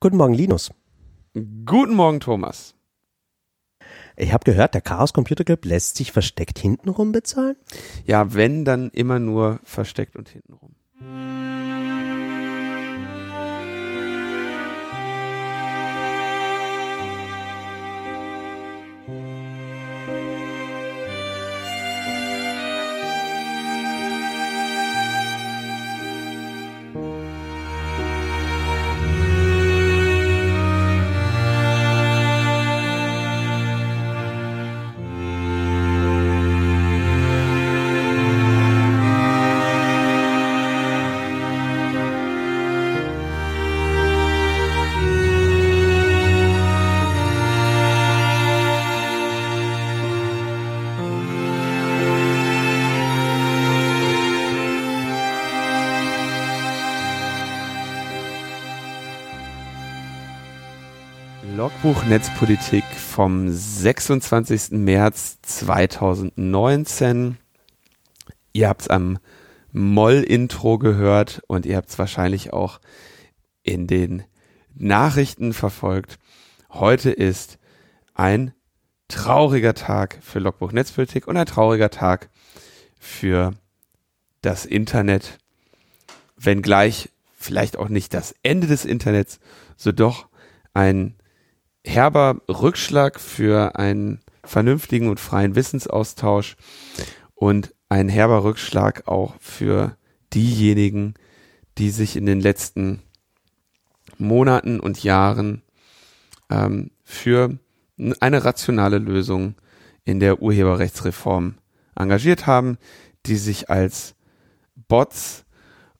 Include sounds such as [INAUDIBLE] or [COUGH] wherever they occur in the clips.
Guten Morgen, Linus. Guten Morgen, Thomas. Ich habe gehört, der Chaos Computer Club lässt sich versteckt hintenrum bezahlen? Ja, wenn, dann immer nur versteckt und hintenrum. Logbuch Netzpolitik vom 26. März 2019. Ihr habt es am Moll-Intro gehört und ihr habt es wahrscheinlich auch in den Nachrichten verfolgt. Heute ist ein trauriger Tag für Logbuch Netzpolitik und ein trauriger Tag für das Internet. Wenngleich vielleicht auch nicht das Ende des Internets, so doch ein herber Rückschlag für einen vernünftigen und freien Wissensaustausch und ein herber Rückschlag auch für diejenigen, die sich in den letzten Monaten und Jahren ähm, für eine rationale Lösung in der Urheberrechtsreform engagiert haben, die sich als Bots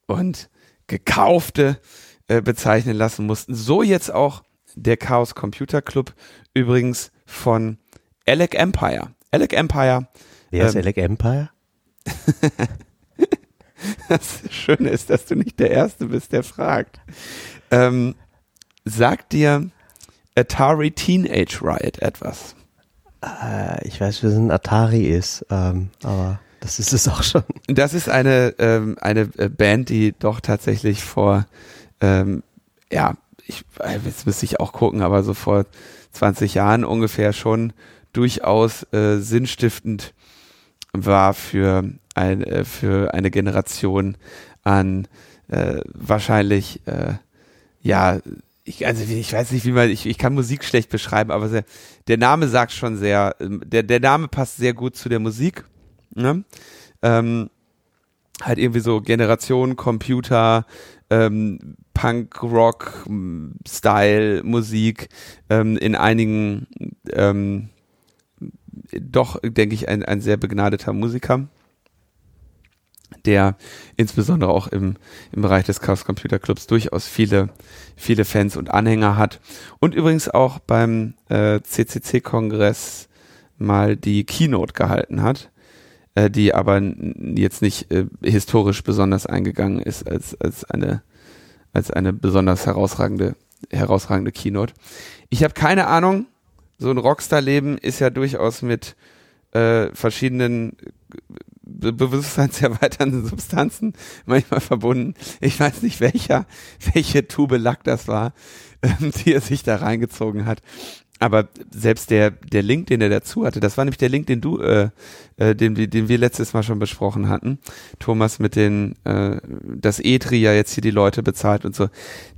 und Gekaufte äh, bezeichnen lassen mussten. So jetzt auch der Chaos Computer Club, übrigens von Alec Empire. Alec Empire. Wer ähm, ist Alec Empire? [LAUGHS] das Schöne ist, dass du nicht der Erste bist, der fragt. Ähm, sagt dir Atari Teenage Riot etwas? Äh, ich weiß, was ein Atari ist, ähm, aber das ist es auch schon. Das ist eine, ähm, eine äh, Band, die doch tatsächlich vor ähm, ja, ich, äh, jetzt müsste ich auch gucken, aber so vor 20 Jahren ungefähr schon durchaus äh, sinnstiftend war für, ein, äh, für eine Generation an äh, wahrscheinlich, äh, ja, ich, also ich weiß nicht, wie man, ich, ich kann Musik schlecht beschreiben, aber sehr, der Name sagt schon sehr, ähm, der, der Name passt sehr gut zu der Musik. Ne? Ähm, halt irgendwie so Generation, Computer, ähm, Punk-Rock-Style-Musik ähm, in einigen ähm, doch, denke ich, ein, ein sehr begnadeter Musiker, der insbesondere auch im, im Bereich des Chaos Computer Clubs durchaus viele, viele Fans und Anhänger hat. Und übrigens auch beim äh, CCC-Kongress mal die Keynote gehalten hat äh, die aber jetzt nicht äh, historisch besonders eingegangen ist als, als eine als eine besonders herausragende, herausragende Keynote. Ich habe keine Ahnung, so ein Rockstar-Leben ist ja durchaus mit äh, verschiedenen Be bewusstseinserweiternden [LAUGHS] Substanzen manchmal verbunden. Ich weiß nicht, welcher, welche Tube Lack das war, ähm, [LAUGHS] die er sich da reingezogen hat aber selbst der, der Link, den er dazu hatte, das war nämlich der Link, den du, äh, äh, den, den wir letztes Mal schon besprochen hatten, Thomas, mit den, äh, das E-Tri ja jetzt hier die Leute bezahlt und so.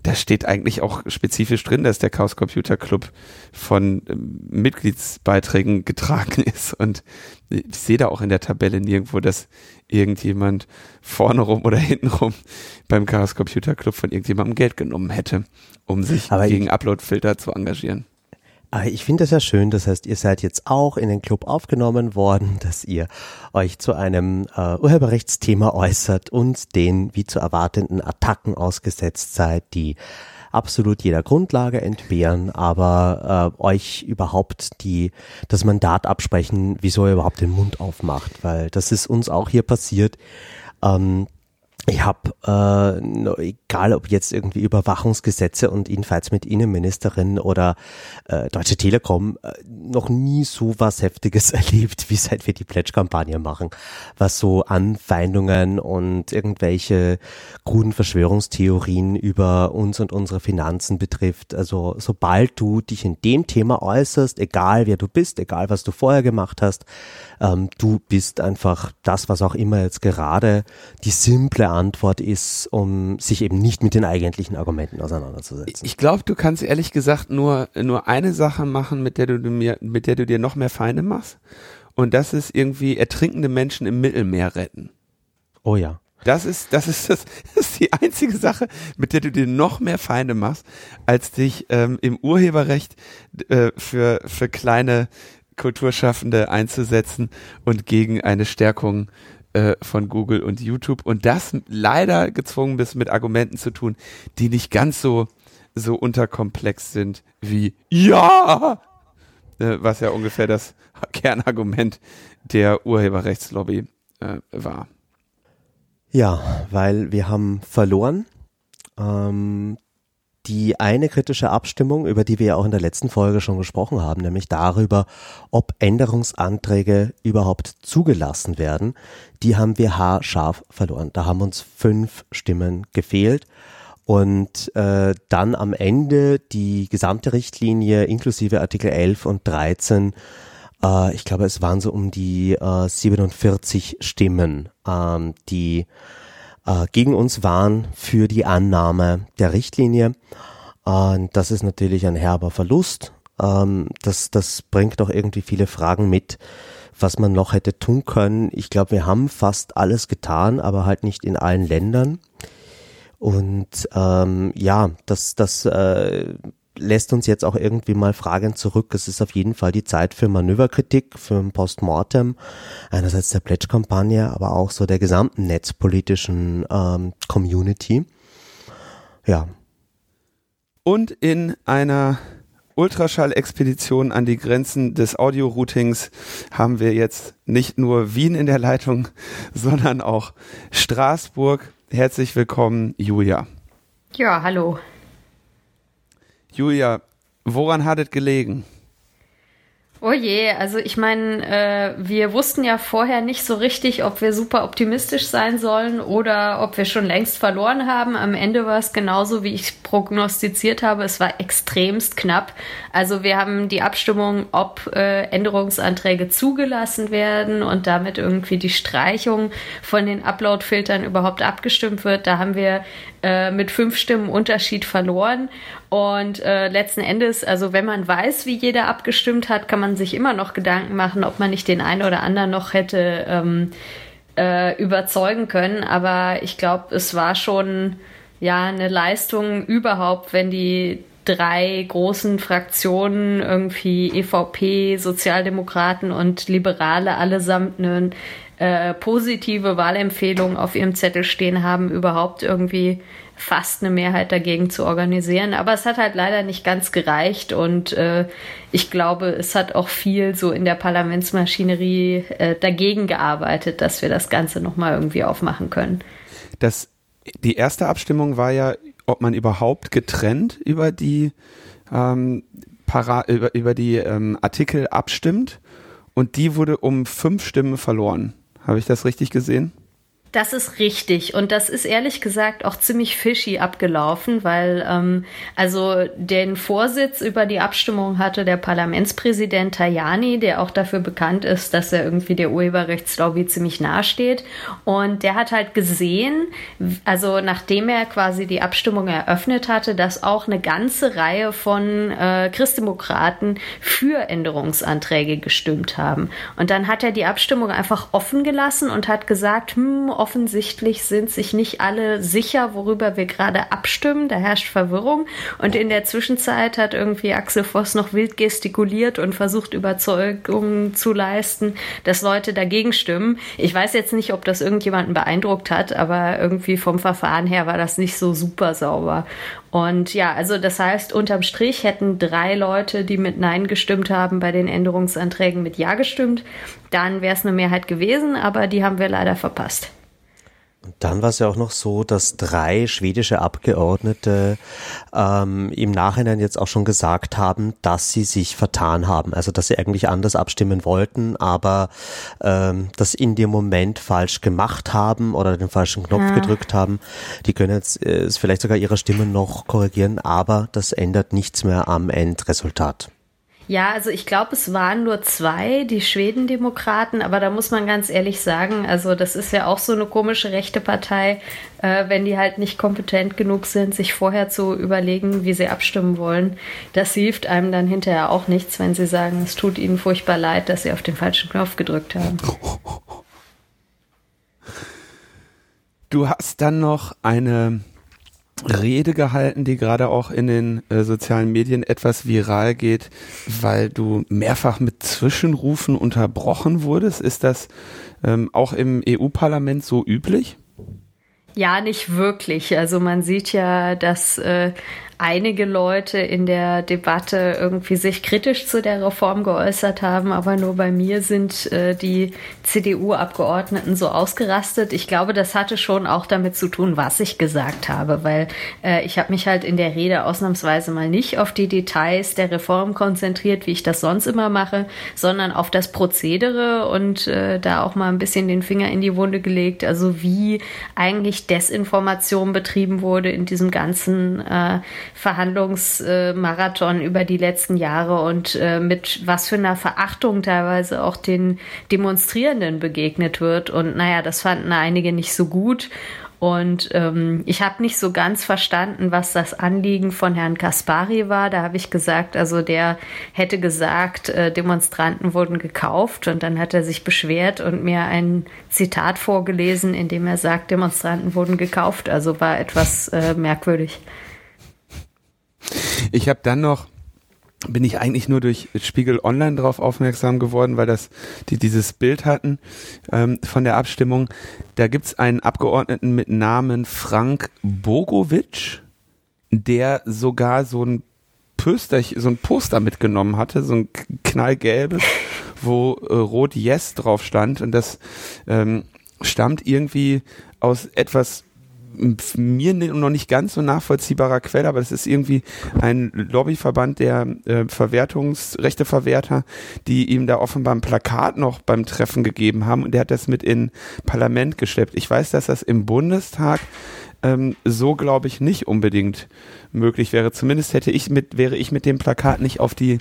Da steht eigentlich auch spezifisch drin, dass der Chaos Computer Club von äh, Mitgliedsbeiträgen getragen [LAUGHS] ist. Und ich sehe da auch in der Tabelle nirgendwo, dass irgendjemand vorne rum oder [LAUGHS] hinten rum beim Chaos Computer Club von irgendjemandem Geld genommen hätte, um sich Aber gegen Uploadfilter zu engagieren. Aber ich finde das ja schön. Das heißt, ihr seid jetzt auch in den Club aufgenommen worden, [LAUGHS] dass ihr euch zu einem äh, Urheberrechtsthema äußert und den wie zu erwartenden Attacken ausgesetzt seid, die absolut jeder Grundlage entbehren, aber äh, euch überhaupt die das Mandat absprechen, wieso ihr überhaupt den Mund aufmacht, weil das ist uns auch hier passiert. Ähm, ich habe, äh, egal ob jetzt irgendwie Überwachungsgesetze und Infights mit Innenministerin oder äh, Deutsche Telekom, äh, noch nie so was Heftiges [LAUGHS] erlebt, wie seit wir die Pledge-Kampagne machen, was so Anfeindungen und irgendwelche kruden Verschwörungstheorien über uns und unsere Finanzen betrifft. Also sobald du dich in dem Thema äußerst, egal wer du bist, egal was du vorher gemacht hast, ähm, du bist einfach das, was auch immer jetzt gerade die simple Antwort ist, um sich eben nicht mit den eigentlichen Argumenten auseinanderzusetzen. Ich glaube, du kannst ehrlich gesagt nur, nur eine Sache machen, mit der du mir, mit der du dir noch mehr Feinde machst. Und das ist irgendwie ertrinkende Menschen im Mittelmeer retten. Oh ja. Das ist, das ist, das, ist die einzige Sache, mit der du dir noch mehr Feinde machst, als dich ähm, im Urheberrecht äh, für, für kleine Kulturschaffende einzusetzen und gegen eine Stärkung äh, von Google und YouTube und das leider gezwungen bist mit Argumenten zu tun, die nicht ganz so so unterkomplex sind wie ja, äh, was ja ungefähr das [LAUGHS] Kernargument der Urheberrechtslobby äh, war. Ja, weil wir haben verloren. Ähm, die eine kritische Abstimmung, über die wir ja auch in der letzten Folge schon gesprochen haben, nämlich darüber, ob Änderungsanträge überhaupt zugelassen werden, die haben wir haarscharf verloren. Da haben uns fünf Stimmen gefehlt. Und äh, dann am Ende die gesamte Richtlinie inklusive Artikel 11 und 13, äh, ich glaube es waren so um die äh, 47 Stimmen, ähm, die äh, gegen uns waren für die Annahme der Richtlinie. Und das ist natürlich ein herber Verlust. Ähm, das, das bringt auch irgendwie viele Fragen mit, was man noch hätte tun können. Ich glaube, wir haben fast alles getan, aber halt nicht in allen Ländern. Und ähm, ja, das, das äh, lässt uns jetzt auch irgendwie mal Fragen zurück. Es ist auf jeden Fall die Zeit für Manöverkritik, für ein Postmortem, einerseits der Pledge-Kampagne, aber auch so der gesamten netzpolitischen ähm, Community. Ja. Und in einer Ultraschall-Expedition an die Grenzen des Audio-Routings haben wir jetzt nicht nur Wien in der Leitung, [LAUGHS] sondern auch Straßburg. Herzlich willkommen, Julia. Ja, hallo. Julia, woran hat es gelegen? Oh je, also ich meine, äh, wir wussten ja vorher nicht so richtig, ob wir super optimistisch sein sollen oder ob wir schon längst verloren haben. Am Ende war es genauso, wie ich prognostiziert habe. Es war extremst knapp. Also wir haben die Abstimmung, ob äh, Änderungsanträge zugelassen werden und damit irgendwie die Streichung von den Upload-Filtern überhaupt abgestimmt wird. Da haben wir äh, mit fünf Stimmen Unterschied verloren. Und äh, letzten Endes, also wenn man weiß, wie jeder abgestimmt hat, kann man sich immer noch Gedanken machen, ob man nicht den einen oder anderen noch hätte ähm, äh, überzeugen können. Aber ich glaube, es war schon ja eine Leistung überhaupt, wenn die drei großen Fraktionen, irgendwie EVP, Sozialdemokraten und Liberale, allesamt eine äh, positive Wahlempfehlung auf ihrem Zettel stehen haben, überhaupt irgendwie fast eine Mehrheit dagegen zu organisieren. Aber es hat halt leider nicht ganz gereicht und äh, ich glaube, es hat auch viel so in der Parlamentsmaschinerie äh, dagegen gearbeitet, dass wir das Ganze nochmal irgendwie aufmachen können. Das, die erste Abstimmung war ja, ob man überhaupt getrennt über die, ähm, Para über, über die ähm, Artikel abstimmt und die wurde um fünf Stimmen verloren. Habe ich das richtig gesehen? Das ist richtig. Und das ist ehrlich gesagt auch ziemlich fishy abgelaufen, weil ähm, also den Vorsitz über die Abstimmung hatte der Parlamentspräsident Tajani, der auch dafür bekannt ist, dass er irgendwie der Urheberrechtslobby ziemlich nahesteht und der hat halt gesehen, also nachdem er quasi die Abstimmung eröffnet hatte, dass auch eine ganze Reihe von äh, Christdemokraten für Änderungsanträge gestimmt haben. Und dann hat er die Abstimmung einfach offen gelassen und hat gesagt, hm, offensichtlich sind sich nicht alle sicher, worüber wir gerade abstimmen. Da herrscht Verwirrung. Und in der Zwischenzeit hat irgendwie Axel Voss noch wild gestikuliert und versucht, Überzeugungen zu leisten, dass Leute dagegen stimmen. Ich weiß jetzt nicht, ob das irgendjemanden beeindruckt hat, aber irgendwie vom Verfahren her war das nicht so super sauber. Und ja, also das heißt, unterm Strich hätten drei Leute, die mit Nein gestimmt haben, bei den Änderungsanträgen mit Ja gestimmt. Dann wäre es eine Mehrheit gewesen, aber die haben wir leider verpasst. Und dann war es ja auch noch so, dass drei schwedische Abgeordnete ähm, im Nachhinein jetzt auch schon gesagt haben, dass sie sich vertan haben. Also dass sie eigentlich anders abstimmen wollten, aber ähm, das in dem Moment falsch gemacht haben oder den falschen Knopf ja. gedrückt haben. Die können jetzt äh, vielleicht sogar ihre Stimmen noch korrigieren, aber das ändert nichts mehr am Endresultat. Ja, also ich glaube, es waren nur zwei, die Schwedendemokraten, aber da muss man ganz ehrlich sagen, also das ist ja auch so eine komische rechte Partei, äh, wenn die halt nicht kompetent genug sind, sich vorher zu überlegen, wie sie abstimmen wollen. Das hilft einem dann hinterher auch nichts, wenn sie sagen, es tut ihnen furchtbar leid, dass sie auf den falschen Knopf gedrückt haben. Du hast dann noch eine Rede gehalten, die gerade auch in den äh, sozialen Medien etwas viral geht, weil du mehrfach mit Zwischenrufen unterbrochen wurdest. Ist das ähm, auch im EU-Parlament so üblich? Ja, nicht wirklich. Also man sieht ja, dass äh, einige Leute in der Debatte irgendwie sich kritisch zu der Reform geäußert haben, aber nur bei mir sind äh, die CDU-Abgeordneten so ausgerastet. Ich glaube, das hatte schon auch damit zu tun, was ich gesagt habe, weil äh, ich habe mich halt in der Rede ausnahmsweise mal nicht auf die Details der Reform konzentriert, wie ich das sonst immer mache, sondern auf das Prozedere und äh, da auch mal ein bisschen den Finger in die Wunde gelegt, also wie eigentlich Desinformation betrieben wurde in diesem ganzen äh, Verhandlungsmarathon über die letzten Jahre und äh, mit was für einer Verachtung teilweise auch den Demonstrierenden begegnet wird. Und naja, das fanden einige nicht so gut. Und ähm, ich habe nicht so ganz verstanden, was das Anliegen von Herrn Kaspari war. Da habe ich gesagt, also der hätte gesagt, äh, Demonstranten wurden gekauft. Und dann hat er sich beschwert und mir ein Zitat vorgelesen, in dem er sagt, Demonstranten wurden gekauft. Also war etwas äh, merkwürdig. Ich habe dann noch bin ich eigentlich nur durch Spiegel Online darauf aufmerksam geworden, weil das die dieses Bild hatten ähm, von der Abstimmung. Da gibt's einen Abgeordneten mit Namen Frank Bogovic, der sogar so ein Poster, so ein Poster mitgenommen hatte, so ein knallgelbes, [LAUGHS] wo äh, rot Yes drauf stand und das ähm, stammt irgendwie aus etwas mir noch nicht ganz so nachvollziehbarer Quelle, aber das ist irgendwie ein Lobbyverband der äh, Verwertungsrechteverwerter, die ihm da offenbar ein Plakat noch beim Treffen gegeben haben und der hat das mit in Parlament geschleppt. Ich weiß, dass das im Bundestag ähm, so glaube ich nicht unbedingt möglich wäre. Zumindest hätte ich mit, wäre ich mit dem Plakat nicht auf die,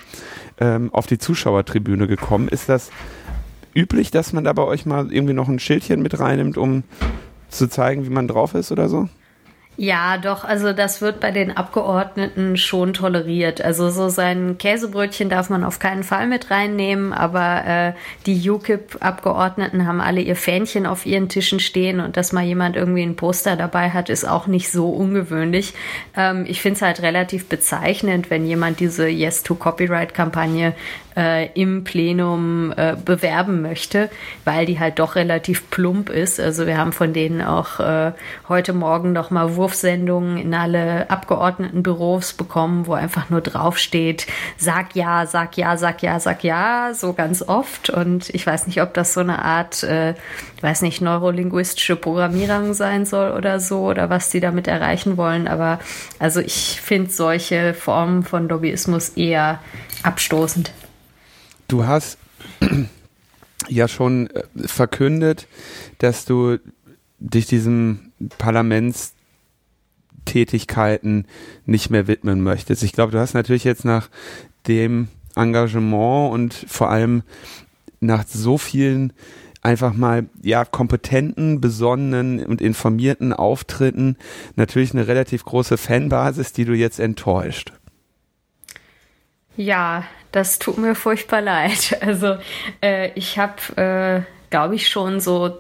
ähm, auf die Zuschauertribüne gekommen. Ist das üblich, dass man da bei euch mal irgendwie noch ein Schildchen mit reinnimmt, um zu zeigen, wie man drauf ist oder so? Ja, doch, also das wird bei den Abgeordneten schon toleriert. Also so sein Käsebrötchen darf man auf keinen Fall mit reinnehmen, aber äh, die UKIP-Abgeordneten haben alle ihr Fähnchen auf ihren Tischen stehen und dass mal jemand irgendwie ein Poster dabei hat, ist auch nicht so ungewöhnlich. Ähm, ich finde es halt relativ bezeichnend, wenn jemand diese Yes to Copyright-Kampagne äh, im Plenum äh, bewerben möchte, weil die halt doch relativ plump ist. Also wir haben von denen auch äh, heute Morgen noch mal Wurfsendungen in alle Abgeordnetenbüros bekommen, wo einfach nur draufsteht, sag ja, sag ja, sag ja, sag ja, so ganz oft. Und ich weiß nicht, ob das so eine Art, äh, weiß nicht, neurolinguistische Programmierung sein soll oder so oder was die damit erreichen wollen. Aber also ich finde solche Formen von Lobbyismus eher abstoßend. Du hast [CLEARS THROAT] ja schon äh, verkündet, dass du dich diesem Parlamentstätigkeiten nicht mehr widmen möchtest. Ich glaube, du hast natürlich jetzt nach dem Engagement und vor allem nach so vielen einfach mal ja kompetenten, besonnenen und informierten Auftritten natürlich eine relativ große Fanbasis, die du jetzt enttäuscht. Ja, das tut mir furchtbar leid. [LAUGHS] Also äh, ich habe, äh, glaube ich, schon so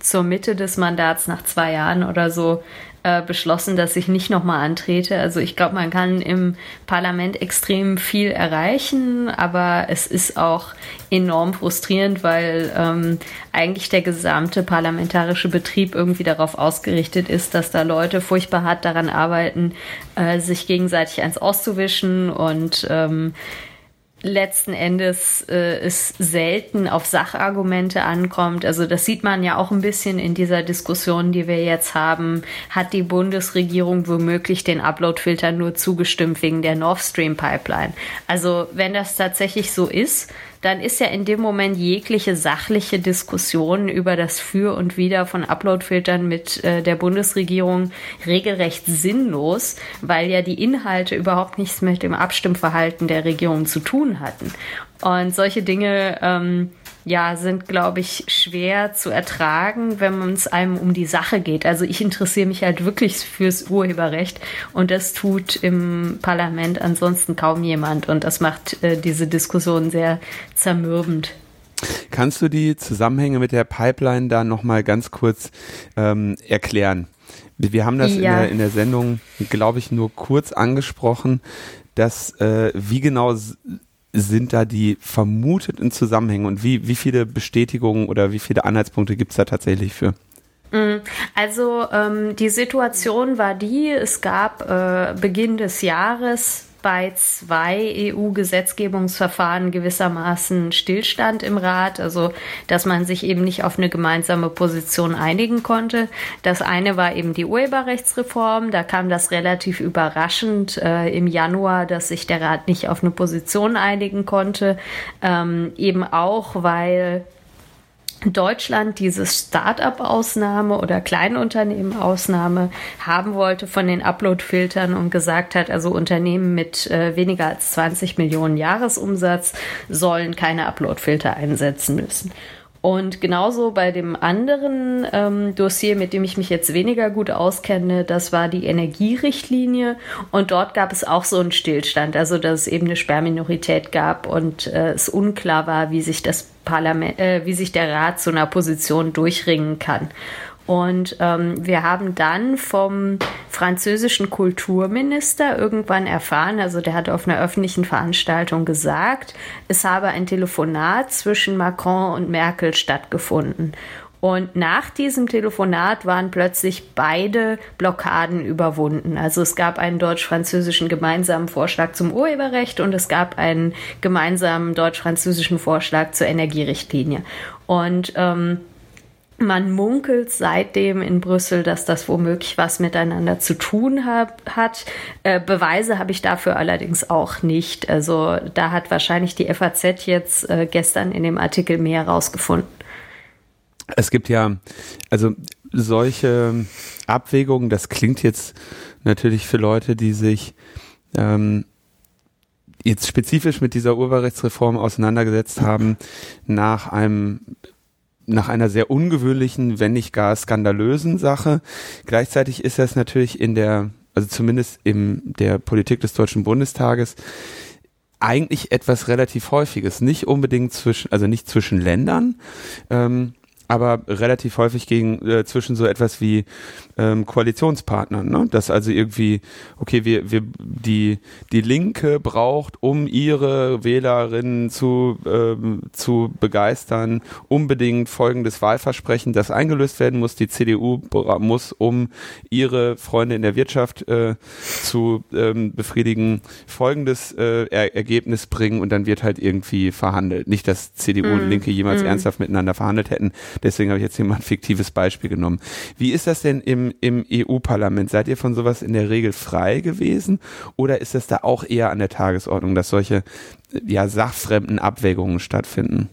zur Mitte des Mandats nach zwei Jahren oder so äh, beschlossen, dass ich nicht nochmal antrete. Also ich glaube, man kann im Parlament extrem viel erreichen, aber es ist auch enorm frustrierend, weil ähm, eigentlich der gesamte parlamentarische Betrieb irgendwie darauf ausgerichtet ist, dass da Leute furchtbar hart daran arbeiten, äh, sich gegenseitig eins auszuwischen und ähm, letzten Endes äh, es selten auf Sachargumente ankommt. Also das sieht man ja auch ein bisschen in dieser Diskussion, die wir jetzt haben. Hat die Bundesregierung womöglich den Uploadfilter nur zugestimmt wegen der Nord Stream Pipeline? Also wenn das tatsächlich so ist, dann ist ja in dem Moment jegliche sachliche Diskussion über das Für und Wider von Uploadfiltern mit äh, der Bundesregierung regelrecht sinnlos, weil ja die Inhalte überhaupt nichts mit dem Abstimmverhalten der Regierung zu tun hatten. Und solche Dinge ähm, ja, sind, glaube ich, schwer zu ertragen, wenn es einem um die Sache geht. Also ich interessiere mich halt wirklich fürs Urheberrecht und das tut im Parlament ansonsten kaum jemand und das macht äh, diese Diskussion sehr zermürbend. Kannst du die Zusammenhänge mit der Pipeline da nochmal ganz kurz ähm, erklären? Wir haben das ja. in, der, in der Sendung, glaube ich, nur kurz angesprochen, dass äh, wie genau sind da die vermuteten Zusammenhänge und wie, wie viele Bestätigungen oder wie viele Anhaltspunkte gibt es da tatsächlich für? Mm, also ähm, die Situation war die, es gab äh, Beginn des Jahres bei zwei EU-Gesetzgebungsverfahren gewissermaßen Stillstand im Rat, also dass man sich eben nicht auf eine gemeinsame Position einigen konnte. Das eine war eben die Urheberrechtsreform, da kam das relativ überraschend äh, im Januar, dass sich der Rat nicht auf eine Position einigen konnte, ähm, eben auch weil Deutschland diese Start-up-Ausnahme oder Kleinunternehmen-Ausnahme haben wollte von den Upload-Filtern und gesagt hat, also Unternehmen mit äh, weniger als 20 Millionen Jahresumsatz sollen keine Upload-Filter einsetzen müssen. Und genauso bei dem anderen ähm, Dossier, mit dem ich mich jetzt weniger gut auskenne, das war die Energierichtlinie. Und dort gab es auch so einen Stillstand, also dass es eben eine Sperrminorität gab und äh, es unklar war, wie sich das Parlament, äh, wie sich der Rat zu einer Position durchringen kann. Und ähm, wir haben dann vom französischen Kulturminister irgendwann erfahren, also der hat auf einer öffentlichen Veranstaltung gesagt, es habe ein Telefonat zwischen Macron und Merkel stattgefunden. Und nach diesem Telefonat waren plötzlich beide Blockaden überwunden. Also es gab einen deutsch-französischen gemeinsamen Vorschlag zum Urheberrecht und es gab einen gemeinsamen deutsch-französischen Vorschlag zur Energierichtlinie. Und ähm, man munkelt seitdem in Brüssel, dass das womöglich was miteinander zu tun hab, hat. Äh, Beweise habe ich dafür allerdings auch nicht. Also da hat wahrscheinlich die FAZ jetzt äh, gestern in dem Artikel mehr rausgefunden. Es gibt ja, also solche Abwägungen, das klingt jetzt natürlich für Leute, die sich ähm, jetzt spezifisch mit dieser Urheberrechtsreform auseinandergesetzt haben, nach einem nach einer sehr ungewöhnlichen, wenn nicht gar skandalösen Sache. Gleichzeitig ist das natürlich in der, also zumindest in der Politik des Deutschen Bundestages, eigentlich etwas relativ häufiges. Nicht unbedingt zwischen, also nicht zwischen Ländern, ähm, aber relativ häufig gegen äh, zwischen so etwas wie ähm, Koalitionspartnern, ne? Dass also irgendwie, okay, wir, wir die die Linke braucht, um ihre Wählerinnen zu ähm, zu begeistern, unbedingt folgendes Wahlversprechen, das eingelöst werden muss. Die CDU muss, um ihre Freunde in der Wirtschaft äh, zu ähm, befriedigen, folgendes äh, er Ergebnis bringen und dann wird halt irgendwie verhandelt. Nicht, dass CDU mm. und Linke jemals mm. ernsthaft miteinander verhandelt hätten. Deswegen habe ich jetzt hier mal ein fiktives Beispiel genommen. Wie ist das denn im, im EU-Parlament? Seid ihr von sowas in der Regel frei gewesen? Oder ist das da auch eher an der Tagesordnung, dass solche ja, sachfremden Abwägungen stattfinden?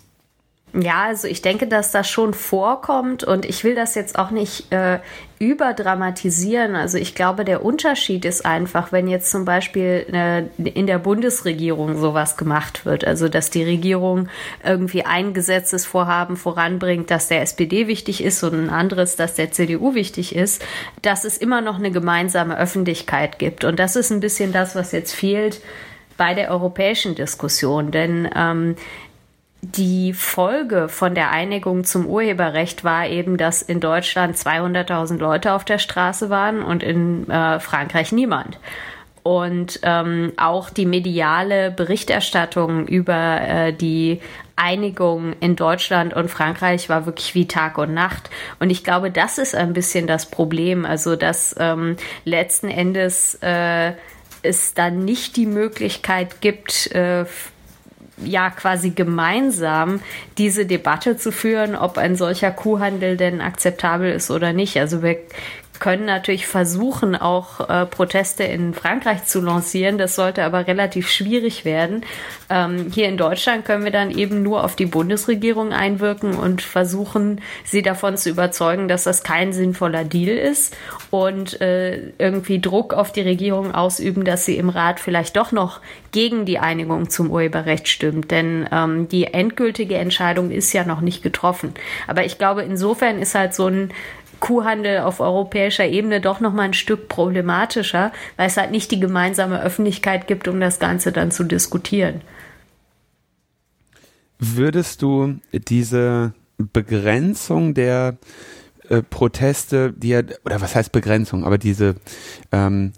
Ja, also ich denke, dass das schon vorkommt und ich will das jetzt auch nicht äh, überdramatisieren. Also ich glaube, der Unterschied ist einfach, wenn jetzt zum Beispiel äh, in der Bundesregierung sowas gemacht wird, also dass die Regierung irgendwie ein Gesetzesvorhaben voranbringt, das der SPD wichtig ist und ein anderes, das der CDU wichtig ist, dass es immer noch eine gemeinsame Öffentlichkeit gibt. Und das ist ein bisschen das, was jetzt fehlt bei der europäischen Diskussion. Denn ähm, die Folge von der Einigung zum Urheberrecht war eben, dass in Deutschland 200.000 Leute auf der Straße waren und in äh, Frankreich niemand. Und ähm, auch die mediale Berichterstattung über äh, die Einigung in Deutschland und Frankreich war wirklich wie Tag und Nacht. Und ich glaube, das ist ein bisschen das Problem. Also, dass ähm, letzten Endes äh, es dann nicht die Möglichkeit gibt, äh, ja quasi gemeinsam diese Debatte zu führen, ob ein solcher Kuhhandel denn akzeptabel ist oder nicht. Also wir können natürlich versuchen, auch äh, Proteste in Frankreich zu lancieren. Das sollte aber relativ schwierig werden. Ähm, hier in Deutschland können wir dann eben nur auf die Bundesregierung einwirken und versuchen, sie davon zu überzeugen, dass das kein sinnvoller Deal ist und äh, irgendwie Druck auf die Regierung ausüben, dass sie im Rat vielleicht doch noch gegen die Einigung zum Urheberrecht stimmt. Denn ähm, die endgültige Entscheidung ist ja noch nicht getroffen. Aber ich glaube, insofern ist halt so ein Kuhhandel auf europäischer Ebene doch noch mal ein Stück problematischer, weil es halt nicht die gemeinsame Öffentlichkeit gibt, um das Ganze dann zu diskutieren. Würdest du diese Begrenzung der äh, Proteste, die ja, oder was heißt Begrenzung, aber diese ähm,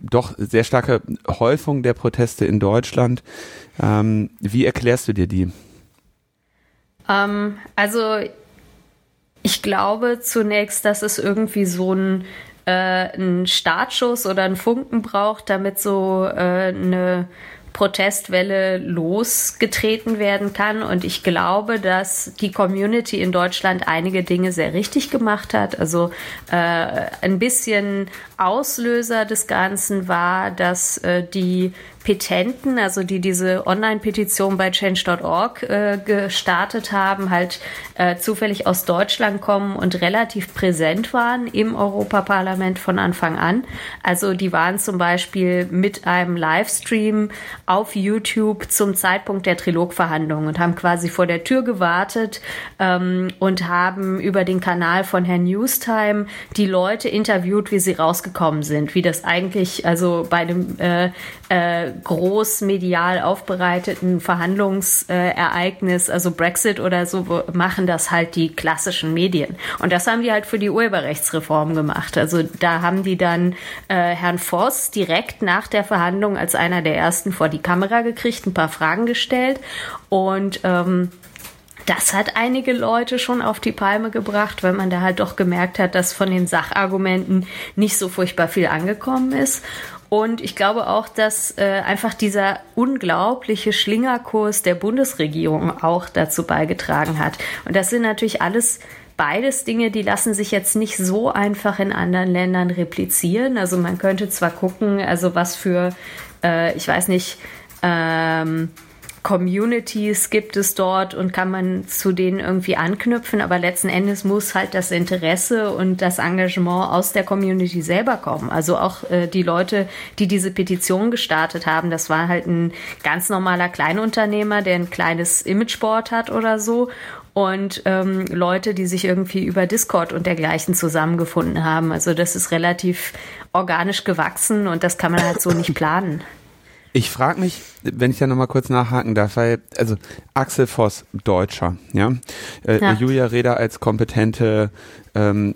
doch sehr starke Häufung der Proteste in Deutschland, ähm, wie erklärst du dir die? Ähm, also ich glaube zunächst, dass es irgendwie so ein, äh, einen Startschuss oder einen Funken braucht, damit so äh, eine Protestwelle losgetreten werden kann. Und ich glaube, dass die Community in Deutschland einige Dinge sehr richtig gemacht hat. Also äh, ein bisschen Auslöser des Ganzen war, dass die Petenten, also die diese Online-Petition bei change.org äh, gestartet haben, halt äh, zufällig aus Deutschland kommen und relativ präsent waren im Europaparlament von Anfang an. Also die waren zum Beispiel mit einem Livestream auf YouTube zum Zeitpunkt der Trilogverhandlungen und haben quasi vor der Tür gewartet ähm, und haben über den Kanal von Herrn Newstime die Leute interviewt, wie sie rausgekommen sind, wie das eigentlich also bei einem äh, äh, groß medial aufbereiteten Verhandlungsereignis, also Brexit oder so, machen das halt die klassischen Medien. Und das haben die halt für die Urheberrechtsreform gemacht. Also da haben die dann äh, Herrn Voss direkt nach der Verhandlung als einer der ersten vor die Kamera gekriegt, ein paar Fragen gestellt und ähm, das hat einige Leute schon auf die Palme gebracht, weil man da halt doch gemerkt hat, dass von den Sachargumenten nicht so furchtbar viel angekommen ist. Und ich glaube auch, dass äh, einfach dieser unglaubliche Schlingerkurs der Bundesregierung auch dazu beigetragen hat. Und das sind natürlich alles beides Dinge, die lassen sich jetzt nicht so einfach in anderen Ländern replizieren. Also man könnte zwar gucken, also was für, äh, ich weiß nicht, ähm, Communities gibt es dort und kann man zu denen irgendwie anknüpfen, aber letzten Endes muss halt das Interesse und das Engagement aus der Community selber kommen. Also auch äh, die Leute, die diese Petition gestartet haben, das war halt ein ganz normaler Kleinunternehmer, der ein kleines Imageboard hat oder so und ähm, Leute, die sich irgendwie über Discord und dergleichen zusammengefunden haben. Also das ist relativ organisch gewachsen und das kann man halt so nicht planen. Ich frage mich, wenn ich da nochmal kurz nachhaken darf, weil, also Axel Voss, Deutscher, ja, äh, ja. Julia Reda als kompetente ähm,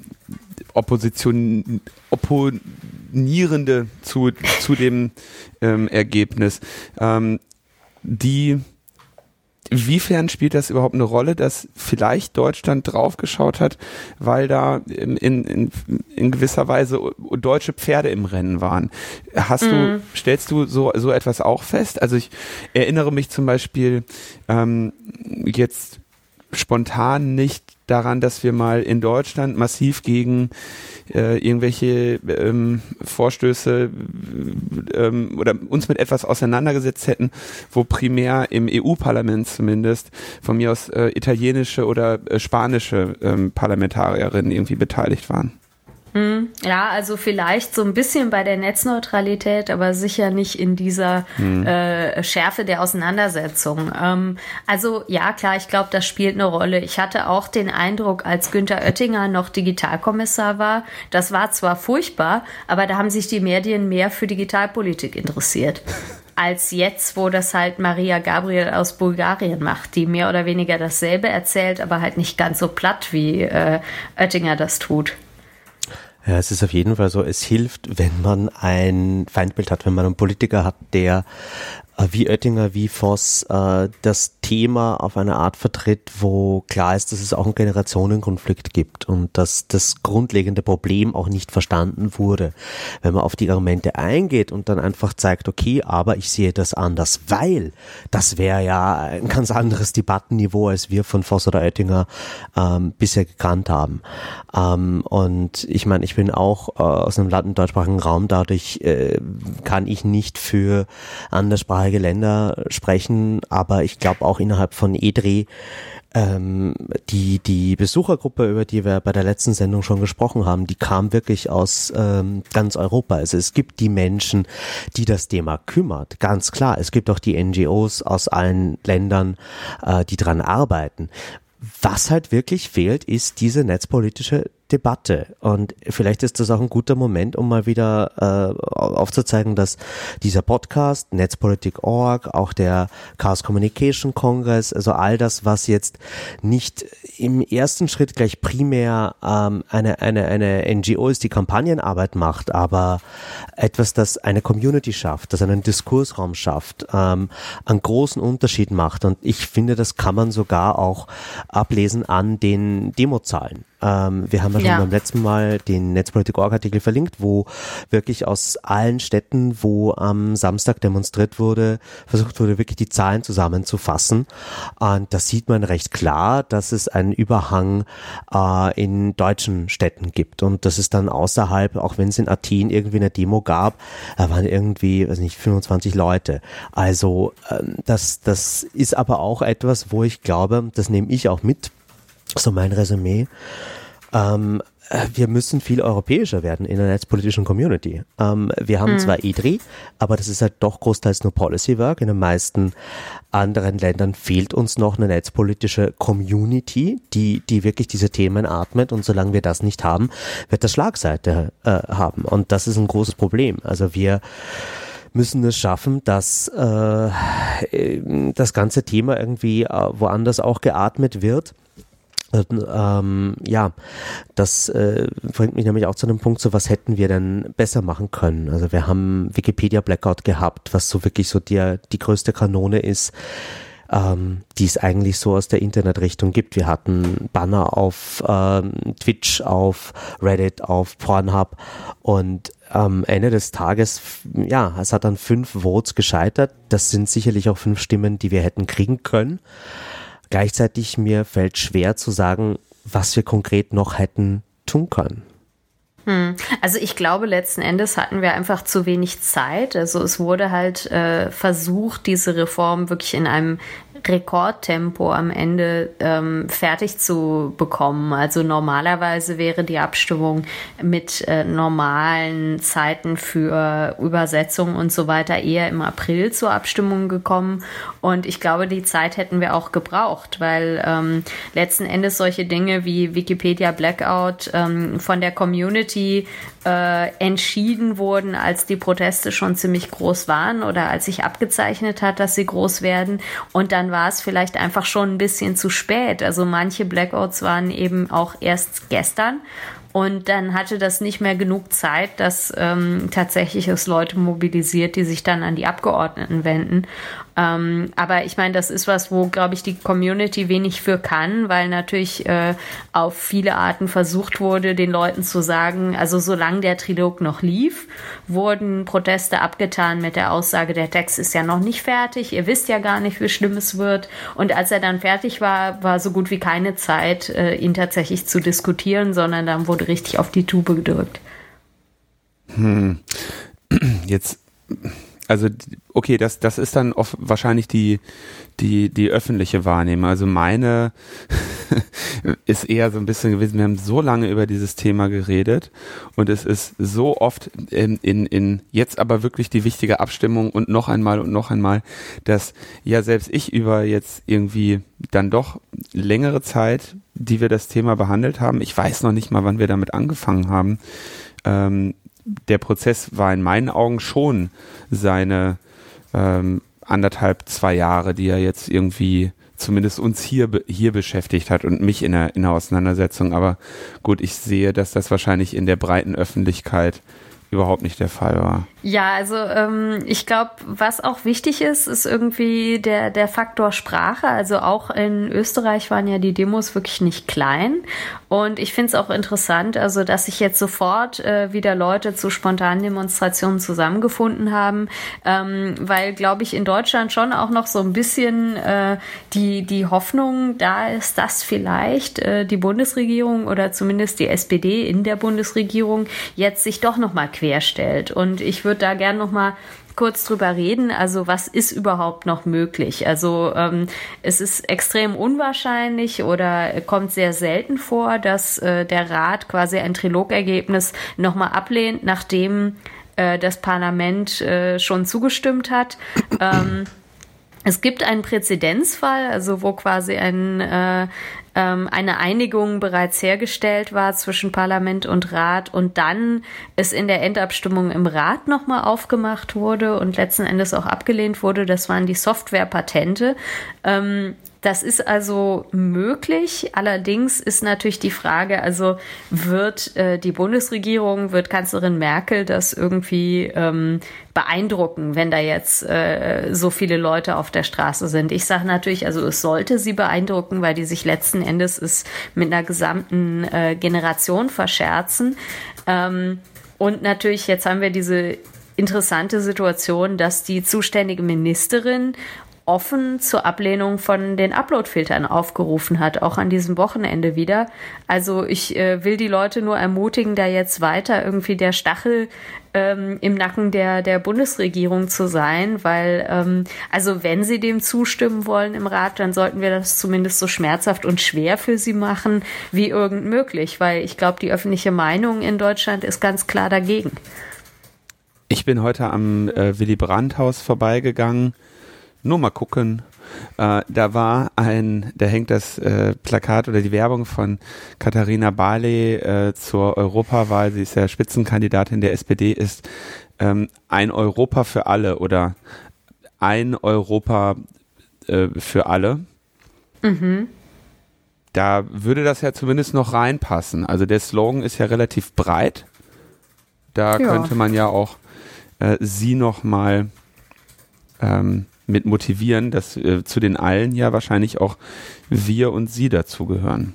Opposition, Opponierende zu, zu dem ähm, Ergebnis, ähm, die Inwiefern spielt das überhaupt eine Rolle, dass vielleicht Deutschland draufgeschaut hat, weil da in, in, in gewisser Weise deutsche Pferde im Rennen waren? Hast mhm. du, stellst du so, so etwas auch fest? Also ich erinnere mich zum Beispiel ähm, jetzt spontan nicht daran, dass wir mal in Deutschland massiv gegen äh, irgendwelche ähm, Vorstöße ähm, oder uns mit etwas auseinandergesetzt hätten, wo primär im EU-Parlament zumindest von mir aus äh, italienische oder äh, spanische ähm, Parlamentarierinnen irgendwie beteiligt waren. Hm, ja, also vielleicht so ein bisschen bei der Netzneutralität, aber sicher nicht in dieser hm. äh, Schärfe der Auseinandersetzung. Ähm, also ja, klar, ich glaube, das spielt eine Rolle. Ich hatte auch den Eindruck, als Günther Oettinger noch Digitalkommissar war, das war zwar furchtbar, aber da haben sich die Medien mehr für Digitalpolitik interessiert. [LAUGHS] als jetzt, wo das halt Maria Gabriel aus Bulgarien macht, die mehr oder weniger dasselbe erzählt, aber halt nicht ganz so platt, wie äh, Oettinger das tut. Ja, es ist auf jeden Fall so, es hilft, wenn man ein Feindbild hat, wenn man einen Politiker hat, der wie Oettinger, wie Voss äh, das Thema auf eine Art vertritt, wo klar ist, dass es auch einen Generationenkonflikt gibt und dass das grundlegende Problem auch nicht verstanden wurde. Wenn man auf die Argumente eingeht und dann einfach zeigt, okay, aber ich sehe das anders, weil das wäre ja ein ganz anderes Debattenniveau, als wir von Voss oder Oettinger ähm, bisher gekannt haben. Ähm, und ich meine, ich bin auch äh, aus einem Land deutschsprachigen Raum, dadurch äh, kann ich nicht für anderssprachige Länder sprechen, aber ich glaube auch innerhalb von EDRI ähm, die, die Besuchergruppe, über die wir bei der letzten Sendung schon gesprochen haben, die kam wirklich aus ähm, ganz Europa. Also es gibt die Menschen, die das Thema kümmert, ganz klar. Es gibt auch die NGOs aus allen Ländern, äh, die dran arbeiten. Was halt wirklich fehlt, ist diese netzpolitische Debatte. Und vielleicht ist das auch ein guter Moment, um mal wieder äh, aufzuzeigen, dass dieser Podcast, Netzpolitik.org, auch der Chaos Communication Congress, also all das, was jetzt nicht im ersten Schritt gleich primär ähm, eine, eine, eine NGO ist, die Kampagnenarbeit macht, aber etwas, das eine Community schafft, das einen Diskursraum schafft, ähm, einen großen Unterschied macht. Und ich finde, das kann man sogar auch ablesen an den Demozahlen. Ähm, wir haben ja schon ja. beim letzten Mal den Netzpolitik-Org-Artikel verlinkt, wo wirklich aus allen Städten, wo am Samstag demonstriert wurde, versucht wurde, wirklich die Zahlen zusammenzufassen. Und da sieht man recht klar, dass es einen Überhang äh, in deutschen Städten gibt und dass es dann außerhalb, auch wenn es in Athen irgendwie eine Demo gab, da waren irgendwie, weiß nicht, 25 Leute. Also ähm, das, das ist aber auch etwas, wo ich glaube, das nehme ich auch mit, so mein Resümee. Ähm, äh, wir müssen viel europäischer werden in der netzpolitischen Community. Ähm, wir haben hm. zwar EDRI, aber das ist halt doch großteils nur Policy Work. In den meisten anderen Ländern fehlt uns noch eine netzpolitische Community, die, die wirklich diese Themen atmet. Und solange wir das nicht haben, wird das Schlagseite äh, haben. Und das ist ein großes Problem. Also wir müssen es schaffen, dass äh, das ganze Thema irgendwie äh, woanders auch geatmet wird ähm, ja, das äh, bringt mich nämlich auch zu einem Punkt, so was hätten wir denn besser machen können? Also wir haben Wikipedia Blackout gehabt, was so wirklich so die, die größte Kanone ist, ähm, die es eigentlich so aus der Internetrichtung gibt. Wir hatten Banner auf ähm, Twitch, auf Reddit, auf Pornhub und am Ende des Tages, ja, es hat dann fünf Votes gescheitert. Das sind sicherlich auch fünf Stimmen, die wir hätten kriegen können. Gleichzeitig mir fällt schwer zu sagen, was wir konkret noch hätten tun können. Hm. Also ich glaube, letzten Endes hatten wir einfach zu wenig Zeit. Also es wurde halt äh, versucht, diese Reform wirklich in einem Rekordtempo am Ende ähm, fertig zu bekommen. Also normalerweise wäre die Abstimmung mit äh, normalen Zeiten für Übersetzung und so weiter eher im April zur Abstimmung gekommen. Und ich glaube, die Zeit hätten wir auch gebraucht, weil ähm, letzten Endes solche Dinge wie Wikipedia Blackout ähm, von der Community äh, entschieden wurden, als die Proteste schon ziemlich groß waren oder als sich abgezeichnet hat, dass sie groß werden. Und dann war es vielleicht einfach schon ein bisschen zu spät. Also manche Blackouts waren eben auch erst gestern und dann hatte das nicht mehr genug Zeit, dass ähm, tatsächlich es Leute mobilisiert, die sich dann an die Abgeordneten wenden. Ähm, aber ich meine, das ist was, wo, glaube ich, die Community wenig für kann, weil natürlich äh, auf viele Arten versucht wurde, den Leuten zu sagen, also solange der Trilog noch lief, wurden Proteste abgetan mit der Aussage, der Text ist ja noch nicht fertig, ihr wisst ja gar nicht, wie schlimm es wird. Und als er dann fertig war, war so gut wie keine Zeit, äh, ihn tatsächlich zu diskutieren, sondern dann wurde richtig auf die Tube gedrückt. Hm. [CLEARS THROAT] Jetzt, also okay, das, das ist dann oft wahrscheinlich die, die, die öffentliche Wahrnehmung. Also meine [LAUGHS] ist eher so ein bisschen gewesen, wir haben so lange über dieses Thema geredet und es ist so oft in, in, in jetzt aber wirklich die wichtige Abstimmung und noch einmal und noch einmal, dass ja selbst ich über jetzt irgendwie dann doch längere Zeit, die wir das Thema behandelt haben, ich weiß noch nicht mal, wann wir damit angefangen haben, ähm, der Prozess war in meinen Augen schon seine ähm, anderthalb, zwei Jahre, die er jetzt irgendwie zumindest uns hier, hier beschäftigt hat und mich in der, in der Auseinandersetzung. Aber gut, ich sehe, dass das wahrscheinlich in der breiten Öffentlichkeit überhaupt nicht der Fall war. Ja, also ähm, ich glaube, was auch wichtig ist, ist irgendwie der, der Faktor Sprache. Also auch in Österreich waren ja die Demos wirklich nicht klein. Und ich finde es auch interessant, also dass sich jetzt sofort äh, wieder Leute zu spontanen Demonstrationen zusammengefunden haben, ähm, weil, glaube ich, in Deutschland schon auch noch so ein bisschen äh, die, die Hoffnung da ist, dass vielleicht äh, die Bundesregierung oder zumindest die SPD in der Bundesregierung jetzt sich doch nochmal querstellt. Und ich würde würde da gerne noch mal kurz drüber reden. Also was ist überhaupt noch möglich? Also ähm, es ist extrem unwahrscheinlich oder kommt sehr selten vor, dass äh, der Rat quasi ein Trilogergebnis nochmal ablehnt, nachdem äh, das Parlament äh, schon zugestimmt hat. Ähm, es gibt einen Präzedenzfall, also wo quasi ein, äh, ähm, eine Einigung bereits hergestellt war zwischen Parlament und Rat und dann es in der Endabstimmung im Rat nochmal aufgemacht wurde und letzten Endes auch abgelehnt wurde. Das waren die Softwarepatente. Ähm, das ist also möglich. Allerdings ist natürlich die Frage, also wird äh, die Bundesregierung, wird Kanzlerin Merkel das irgendwie ähm, beeindrucken, wenn da jetzt äh, so viele Leute auf der Straße sind? Ich sage natürlich, also es sollte sie beeindrucken, weil die sich letzten Endes ist mit einer gesamten äh, Generation verscherzen. Ähm, und natürlich, jetzt haben wir diese interessante Situation, dass die zuständige Ministerin offen zur Ablehnung von den Upload-Filtern aufgerufen hat, auch an diesem Wochenende wieder. Also ich äh, will die Leute nur ermutigen, da jetzt weiter irgendwie der Stachel ähm, im Nacken der, der Bundesregierung zu sein, weil ähm, also wenn sie dem zustimmen wollen im Rat, dann sollten wir das zumindest so schmerzhaft und schwer für sie machen wie irgend möglich, weil ich glaube, die öffentliche Meinung in Deutschland ist ganz klar dagegen. Ich bin heute am äh, Willy Brandt Haus vorbeigegangen nur mal gucken. Äh, da war ein, da hängt das äh, Plakat oder die Werbung von Katharina Barley äh, zur Europawahl. Sie ist ja Spitzenkandidatin der SPD, ist ähm, ein Europa für alle oder ein Europa äh, für alle. Mhm. Da würde das ja zumindest noch reinpassen. Also der Slogan ist ja relativ breit. Da ja. könnte man ja auch äh, sie noch mal ähm, mit motivieren, dass äh, zu den allen ja wahrscheinlich auch wir und sie dazugehören.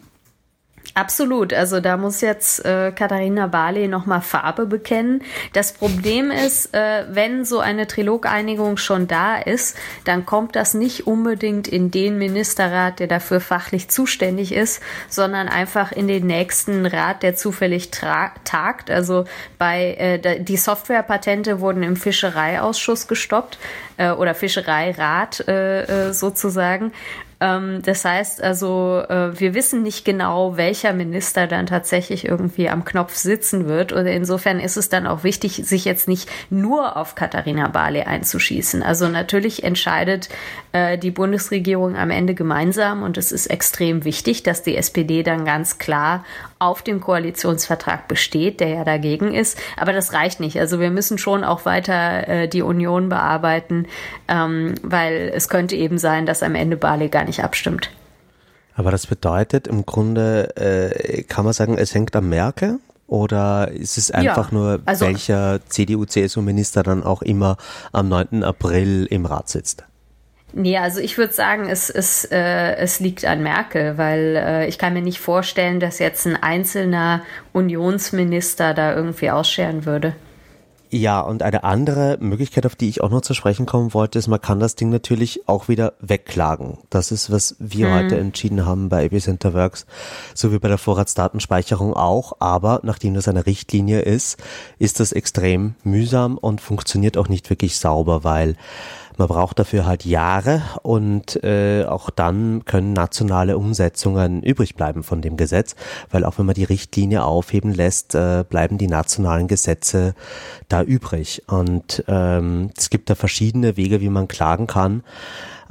Absolut. Also da muss jetzt äh, Katharina Barley nochmal Farbe bekennen. Das Problem ist, äh, wenn so eine Trilogeinigung schon da ist, dann kommt das nicht unbedingt in den Ministerrat, der dafür fachlich zuständig ist, sondern einfach in den nächsten Rat, der zufällig tagt. Also bei äh, die Softwarepatente wurden im Fischereiausschuss gestoppt äh, oder Fischereirat äh, äh, sozusagen. Ähm, das heißt also, äh, wir wissen nicht genau, welcher Minister dann tatsächlich irgendwie am Knopf sitzen wird. Und insofern ist es dann auch wichtig, sich jetzt nicht nur auf Katharina Barley einzuschießen. Also natürlich entscheidet äh, die Bundesregierung am Ende gemeinsam und es ist extrem wichtig, dass die SPD dann ganz klar auf dem Koalitionsvertrag besteht, der ja dagegen ist. Aber das reicht nicht. Also wir müssen schon auch weiter äh, die Union bearbeiten, ähm, weil es könnte eben sein, dass am Ende Barley gar nicht abstimmt. Aber das bedeutet im Grunde, äh, kann man sagen, es hängt am Merkel? Oder ist es einfach ja, nur, also, welcher CDU-CSU-Minister dann auch immer am 9. April im Rat sitzt? Nee, also ich würde sagen, es, es, äh, es liegt an Merkel, weil äh, ich kann mir nicht vorstellen, dass jetzt ein einzelner Unionsminister da irgendwie ausscheren würde. Ja, und eine andere Möglichkeit, auf die ich auch noch zu sprechen kommen wollte, ist, man kann das Ding natürlich auch wieder wegklagen. Das ist, was wir mhm. heute entschieden haben bei Epicenter Works, so wie bei der Vorratsdatenspeicherung auch. Aber nachdem das eine Richtlinie ist, ist das extrem mühsam und funktioniert auch nicht wirklich sauber, weil man braucht dafür halt Jahre und äh, auch dann können nationale Umsetzungen übrig bleiben von dem Gesetz, weil auch wenn man die Richtlinie aufheben lässt, äh, bleiben die nationalen Gesetze da übrig. Und ähm, es gibt da verschiedene Wege, wie man klagen kann.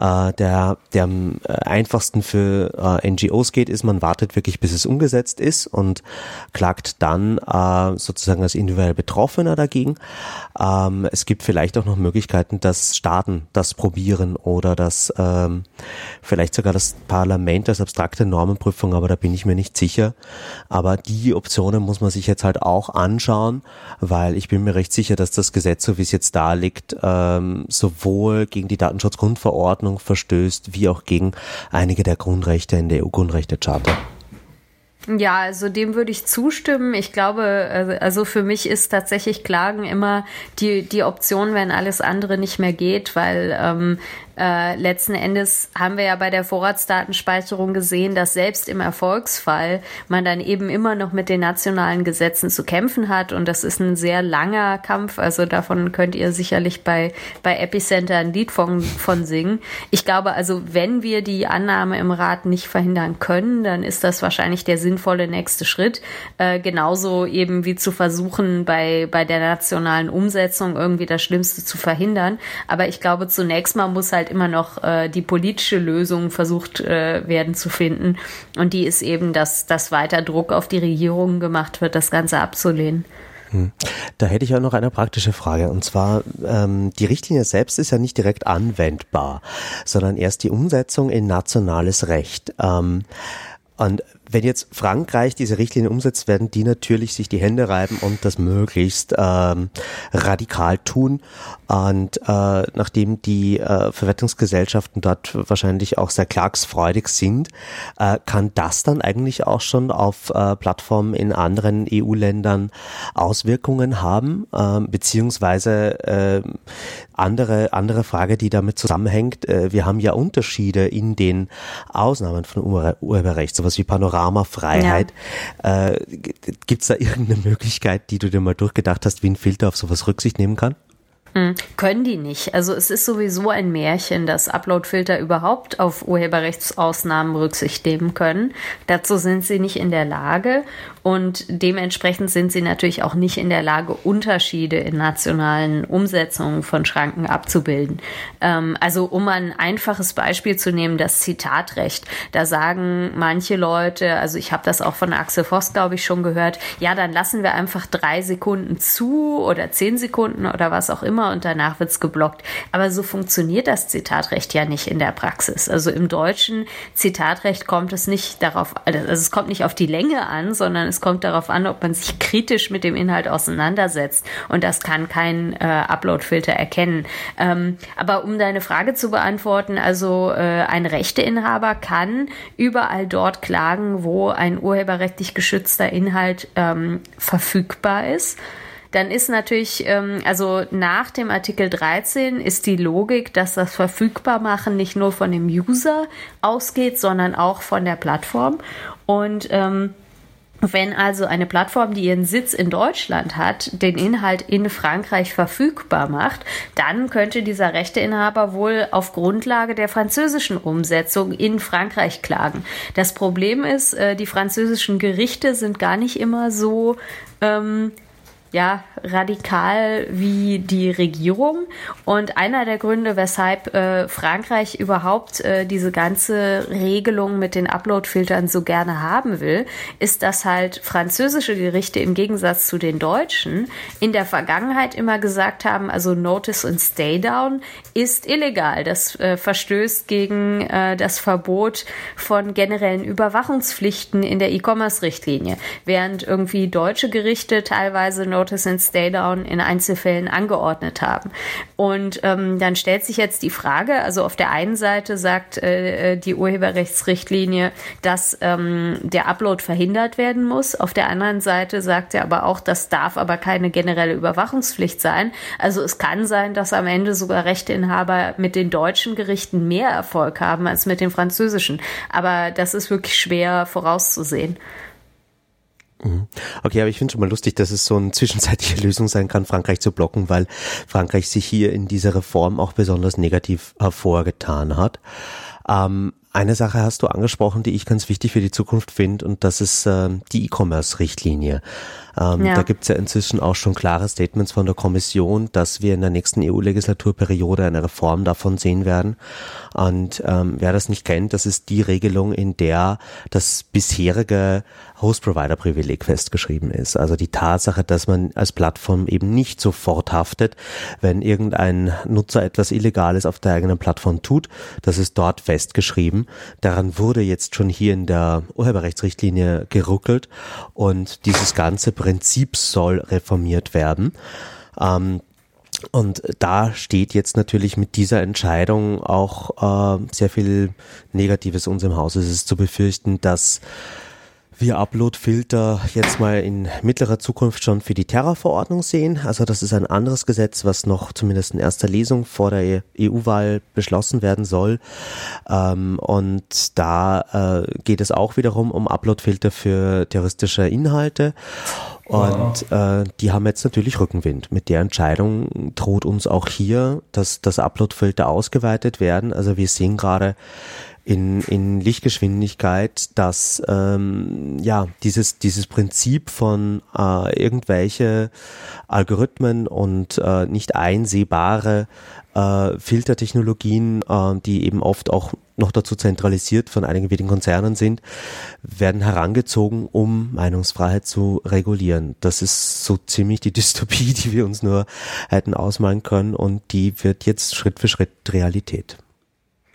Äh, der, der am äh, einfachsten für äh, NGOs geht, ist, man wartet wirklich, bis es umgesetzt ist und klagt dann äh, sozusagen als individuell Betroffener dagegen. Ähm, es gibt vielleicht auch noch Möglichkeiten, dass Staaten das probieren oder dass ähm, vielleicht sogar das Parlament als abstrakte Normenprüfung, aber da bin ich mir nicht sicher. Aber die Optionen muss man sich jetzt halt auch anschauen, weil ich bin mir recht sicher, dass das Gesetz, so wie es jetzt da liegt, ähm, sowohl gegen die Datenschutzgrundverordnung verstößt, wie auch gegen einige der Grundrechte in der EU-Grundrechtecharta. Ja, also dem würde ich zustimmen. Ich glaube, also, also für mich ist tatsächlich Klagen immer die, die Option, wenn alles andere nicht mehr geht, weil ähm, äh, letzten Endes haben wir ja bei der Vorratsdatenspeicherung gesehen, dass selbst im Erfolgsfall man dann eben immer noch mit den nationalen Gesetzen zu kämpfen hat. Und das ist ein sehr langer Kampf. Also davon könnt ihr sicherlich bei, bei Epicenter ein Lied von, von singen. Ich glaube also, wenn wir die Annahme im Rat nicht verhindern können, dann ist das wahrscheinlich der sinnvolle nächste Schritt. Äh, genauso eben wie zu versuchen, bei, bei der nationalen Umsetzung irgendwie das Schlimmste zu verhindern. Aber ich glaube, zunächst mal muss halt immer noch äh, die politische Lösung versucht äh, werden zu finden. Und die ist eben, dass, dass weiter Druck auf die Regierungen gemacht wird, das Ganze abzulehnen. Hm. Da hätte ich auch noch eine praktische Frage. Und zwar, ähm, die Richtlinie selbst ist ja nicht direkt anwendbar, sondern erst die Umsetzung in nationales Recht. Ähm, und wenn jetzt Frankreich diese Richtlinie umsetzt, werden die natürlich sich die Hände reiben und das möglichst ähm, radikal tun. Und äh, nachdem die äh, Verwertungsgesellschaften dort wahrscheinlich auch sehr klagsfreudig sind, äh, kann das dann eigentlich auch schon auf äh, Plattformen in anderen EU-Ländern Auswirkungen haben, äh, beziehungsweise äh, andere andere Frage, die damit zusammenhängt. Äh, wir haben ja Unterschiede in den Ausnahmen von Ur Urheberrecht, sowas wie Panorama Panorama-Freiheit. Ja. Äh, Gibt es da irgendeine Möglichkeit, die du dir mal durchgedacht hast, wie ein Filter auf sowas Rücksicht nehmen kann? Mhm. Können die nicht. Also es ist sowieso ein Märchen, dass Uploadfilter überhaupt auf Urheberrechtsausnahmen Rücksicht nehmen können. Dazu sind sie nicht in der Lage und dementsprechend sind sie natürlich auch nicht in der Lage, Unterschiede in nationalen Umsetzungen von Schranken abzubilden. Ähm, also um ein einfaches Beispiel zu nehmen, das Zitatrecht. Da sagen manche Leute, also ich habe das auch von Axel Voss, glaube ich, schon gehört, ja, dann lassen wir einfach drei Sekunden zu oder zehn Sekunden oder was auch immer und danach wird's geblockt. Aber so funktioniert das Zitatrecht ja nicht in der Praxis. Also im deutschen Zitatrecht kommt es nicht darauf, also es kommt nicht auf die Länge an, sondern es kommt darauf an, ob man sich kritisch mit dem Inhalt auseinandersetzt. Und das kann kein äh, Upload-Filter erkennen. Ähm, aber um deine Frage zu beantworten, also äh, ein Rechteinhaber kann überall dort klagen, wo ein urheberrechtlich geschützter Inhalt ähm, verfügbar ist dann ist natürlich, ähm, also nach dem Artikel 13 ist die Logik, dass das Verfügbarmachen nicht nur von dem User ausgeht, sondern auch von der Plattform. Und ähm, wenn also eine Plattform, die ihren Sitz in Deutschland hat, den Inhalt in Frankreich verfügbar macht, dann könnte dieser Rechteinhaber wohl auf Grundlage der französischen Umsetzung in Frankreich klagen. Das Problem ist, äh, die französischen Gerichte sind gar nicht immer so ähm, ja, radikal wie die Regierung. Und einer der Gründe, weshalb äh, Frankreich überhaupt äh, diese ganze Regelung mit den Upload-Filtern so gerne haben will, ist, dass halt französische Gerichte im Gegensatz zu den deutschen in der Vergangenheit immer gesagt haben, also Notice und Stay Down ist illegal. Das äh, verstößt gegen äh, das Verbot von generellen Überwachungspflichten in der E-Commerce-Richtlinie. Während irgendwie deutsche Gerichte teilweise Notice and Stay Down in Einzelfällen angeordnet haben. Und ähm, dann stellt sich jetzt die Frage, also auf der einen Seite sagt äh, die Urheberrechtsrichtlinie, dass ähm, der Upload verhindert werden muss. Auf der anderen Seite sagt er aber auch, das darf aber keine generelle Überwachungspflicht sein. Also es kann sein, dass am Ende sogar Rechteinhaber mit den deutschen Gerichten mehr Erfolg haben als mit den französischen. Aber das ist wirklich schwer vorauszusehen. Mhm. Okay, aber ich finde schon mal lustig, dass es so eine zwischenzeitliche [LAUGHS] Lösung sein kann, Frankreich zu blocken, weil Frankreich sich hier in dieser Reform auch besonders negativ hervorgetan hat. Ähm, eine Sache hast du angesprochen, die ich ganz wichtig für die Zukunft finde, und das ist äh, die E-Commerce-Richtlinie. Ähm, ja. Da gibt es ja inzwischen auch schon klare Statements von der Kommission, dass wir in der nächsten EU-Legislaturperiode eine Reform davon sehen werden. Und ähm, wer das nicht kennt, das ist die Regelung, in der das bisherige Host-Provider-Privileg festgeschrieben ist. Also die Tatsache, dass man als Plattform eben nicht sofort haftet, wenn irgendein Nutzer etwas Illegales auf der eigenen Plattform tut. Das ist dort festgeschrieben. Daran wurde jetzt schon hier in der Urheberrechtsrichtlinie geruckelt und dieses ganze Prinzip soll reformiert werden. Ähm, und da steht jetzt natürlich mit dieser Entscheidung auch äh, sehr viel Negatives uns im Haus. Es ist zu befürchten, dass wir Upload-Filter jetzt mal in mittlerer Zukunft schon für die Terra-Verordnung sehen. Also das ist ein anderes Gesetz, was noch zumindest in erster Lesung vor der EU-Wahl beschlossen werden soll. Ähm, und da äh, geht es auch wiederum um Upload-Filter für terroristische Inhalte. Und äh, die haben jetzt natürlich Rückenwind. Mit der Entscheidung droht uns auch hier, dass das Upload-Filter ausgeweitet werden. Also wir sehen gerade, in, in Lichtgeschwindigkeit, dass ähm, ja dieses dieses Prinzip von äh, irgendwelche Algorithmen und äh, nicht einsehbare äh, Filtertechnologien, äh, die eben oft auch noch dazu zentralisiert von einigen wenigen Konzernen sind, werden herangezogen, um Meinungsfreiheit zu regulieren. Das ist so ziemlich die [LAUGHS] Dystopie, die wir uns nur hätten ausmalen können und die wird jetzt Schritt für Schritt Realität.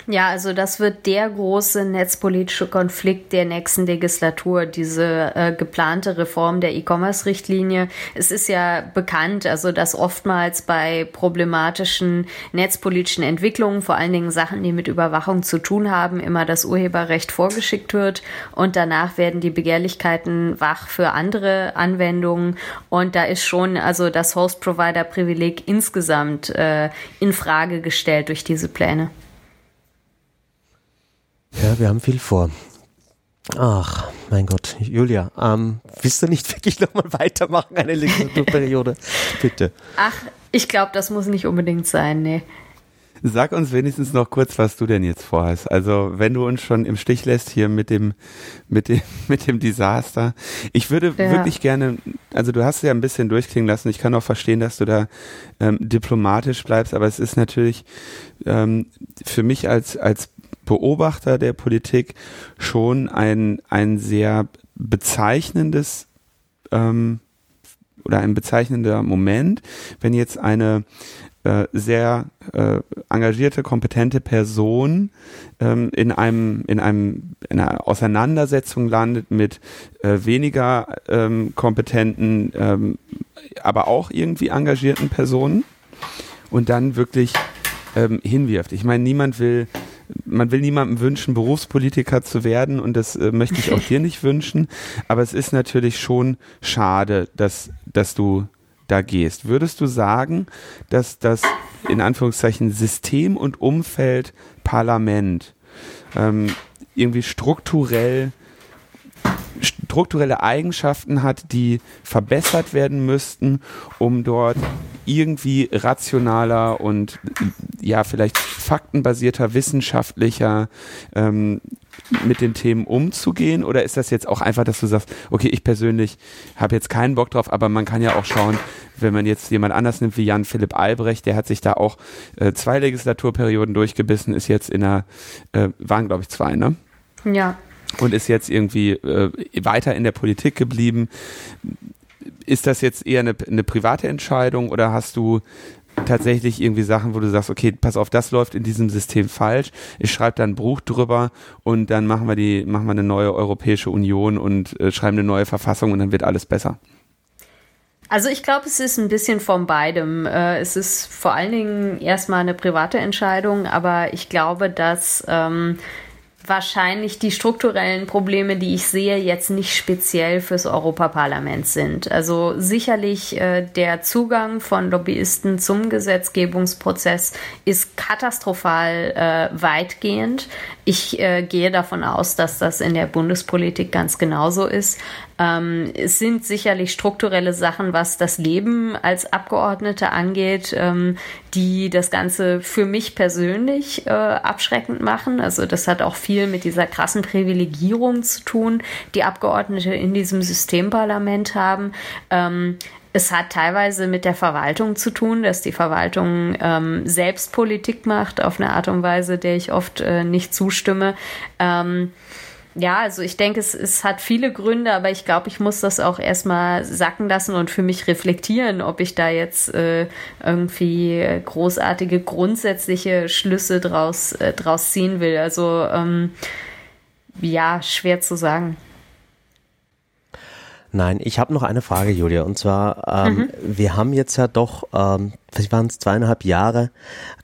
Ja, also das wird der große netzpolitische Konflikt der nächsten Legislatur, diese äh, geplante Reform der E-Commerce-Richtlinie. Es ist ja bekannt, also dass oftmals bei problematischen netzpolitischen Entwicklungen, vor allen Dingen Sachen, die mit Überwachung zu tun haben, immer das Urheberrecht vorgeschickt wird und danach werden die Begehrlichkeiten wach für andere Anwendungen und da ist schon also das Host-Provider-Privileg insgesamt äh, in Frage gestellt durch diese Pläne. Ja, wir haben viel vor. Ach, mein Gott, Julia, ähm, willst du nicht [LAUGHS] wirklich nochmal weitermachen, eine Legislaturperiode? [LAUGHS] Bitte. Ach, ich glaube, das muss nicht unbedingt sein, nee. Sag uns wenigstens noch kurz, was du denn jetzt vorhast. Also, wenn du uns schon im Stich lässt hier mit dem, mit dem, [LAUGHS] mit dem Desaster. Ich würde ja. wirklich gerne, also du hast ja ein bisschen durchklingen lassen. Ich kann auch verstehen, dass du da ähm, diplomatisch bleibst, aber es ist natürlich ähm, für mich als, als Beobachter der Politik schon ein, ein sehr bezeichnendes ähm, oder ein bezeichnender Moment, wenn jetzt eine äh, sehr äh, engagierte, kompetente Person ähm, in einem in einem in einer Auseinandersetzung landet mit äh, weniger ähm, kompetenten, ähm, aber auch irgendwie engagierten Personen und dann wirklich ähm, hinwirft. Ich meine, niemand will man will niemandem wünschen, Berufspolitiker zu werden und das äh, möchte ich auch [LAUGHS] dir nicht wünschen. Aber es ist natürlich schon schade, dass, dass du da gehst. Würdest du sagen, dass das in Anführungszeichen System und Umfeld Parlament ähm, irgendwie strukturell strukturelle Eigenschaften hat, die verbessert werden müssten, um dort irgendwie rationaler und ja vielleicht faktenbasierter, wissenschaftlicher ähm, mit den Themen umzugehen? Oder ist das jetzt auch einfach, dass du sagst, okay, ich persönlich habe jetzt keinen Bock drauf, aber man kann ja auch schauen, wenn man jetzt jemand anders nimmt wie Jan Philipp Albrecht, der hat sich da auch äh, zwei Legislaturperioden durchgebissen, ist jetzt in einer, äh, waren glaube ich zwei, ne? Ja. Und ist jetzt irgendwie äh, weiter in der Politik geblieben. Ist das jetzt eher eine, eine private Entscheidung oder hast du tatsächlich irgendwie Sachen, wo du sagst, okay, pass auf, das läuft in diesem System falsch. Ich schreibe da ein Buch drüber und dann machen wir die, machen wir eine neue Europäische Union und äh, schreiben eine neue Verfassung und dann wird alles besser. Also ich glaube, es ist ein bisschen von beidem. Äh, es ist vor allen Dingen erstmal eine private Entscheidung, aber ich glaube, dass ähm, wahrscheinlich die strukturellen Probleme, die ich sehe, jetzt nicht speziell fürs Europaparlament sind. Also sicherlich äh, der Zugang von Lobbyisten zum Gesetzgebungsprozess ist katastrophal äh, weitgehend. Ich äh, gehe davon aus, dass das in der Bundespolitik ganz genauso ist. Ähm, es sind sicherlich strukturelle Sachen, was das Leben als Abgeordnete angeht, ähm, die das Ganze für mich persönlich äh, abschreckend machen. Also das hat auch viel mit dieser krassen Privilegierung zu tun, die Abgeordnete in diesem Systemparlament haben. Ähm, es hat teilweise mit der Verwaltung zu tun, dass die Verwaltung ähm, selbst Politik macht auf eine Art und Weise, der ich oft äh, nicht zustimme. Ähm, ja, also ich denke, es, es hat viele Gründe, aber ich glaube, ich muss das auch erstmal sacken lassen und für mich reflektieren, ob ich da jetzt äh, irgendwie großartige grundsätzliche Schlüsse draus, äh, draus ziehen will. Also ähm, ja, schwer zu sagen. Nein, ich habe noch eine Frage, Julia. Und zwar, ähm, mhm. wir haben jetzt ja doch, ähm, waren es zweieinhalb Jahre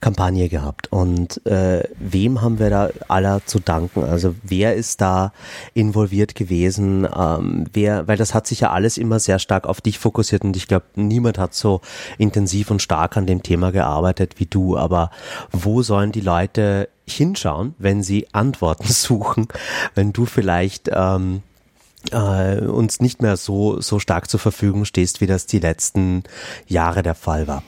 Kampagne gehabt. Und äh, wem haben wir da aller zu danken? Also wer ist da involviert gewesen? Ähm, wer, weil das hat sich ja alles immer sehr stark auf dich fokussiert und ich glaube, niemand hat so intensiv und stark an dem Thema gearbeitet wie du. Aber wo sollen die Leute hinschauen, wenn sie Antworten [LAUGHS] suchen? Wenn du vielleicht ähm, äh, uns nicht mehr so, so stark zur Verfügung stehst, wie das die letzten Jahre der Fall war.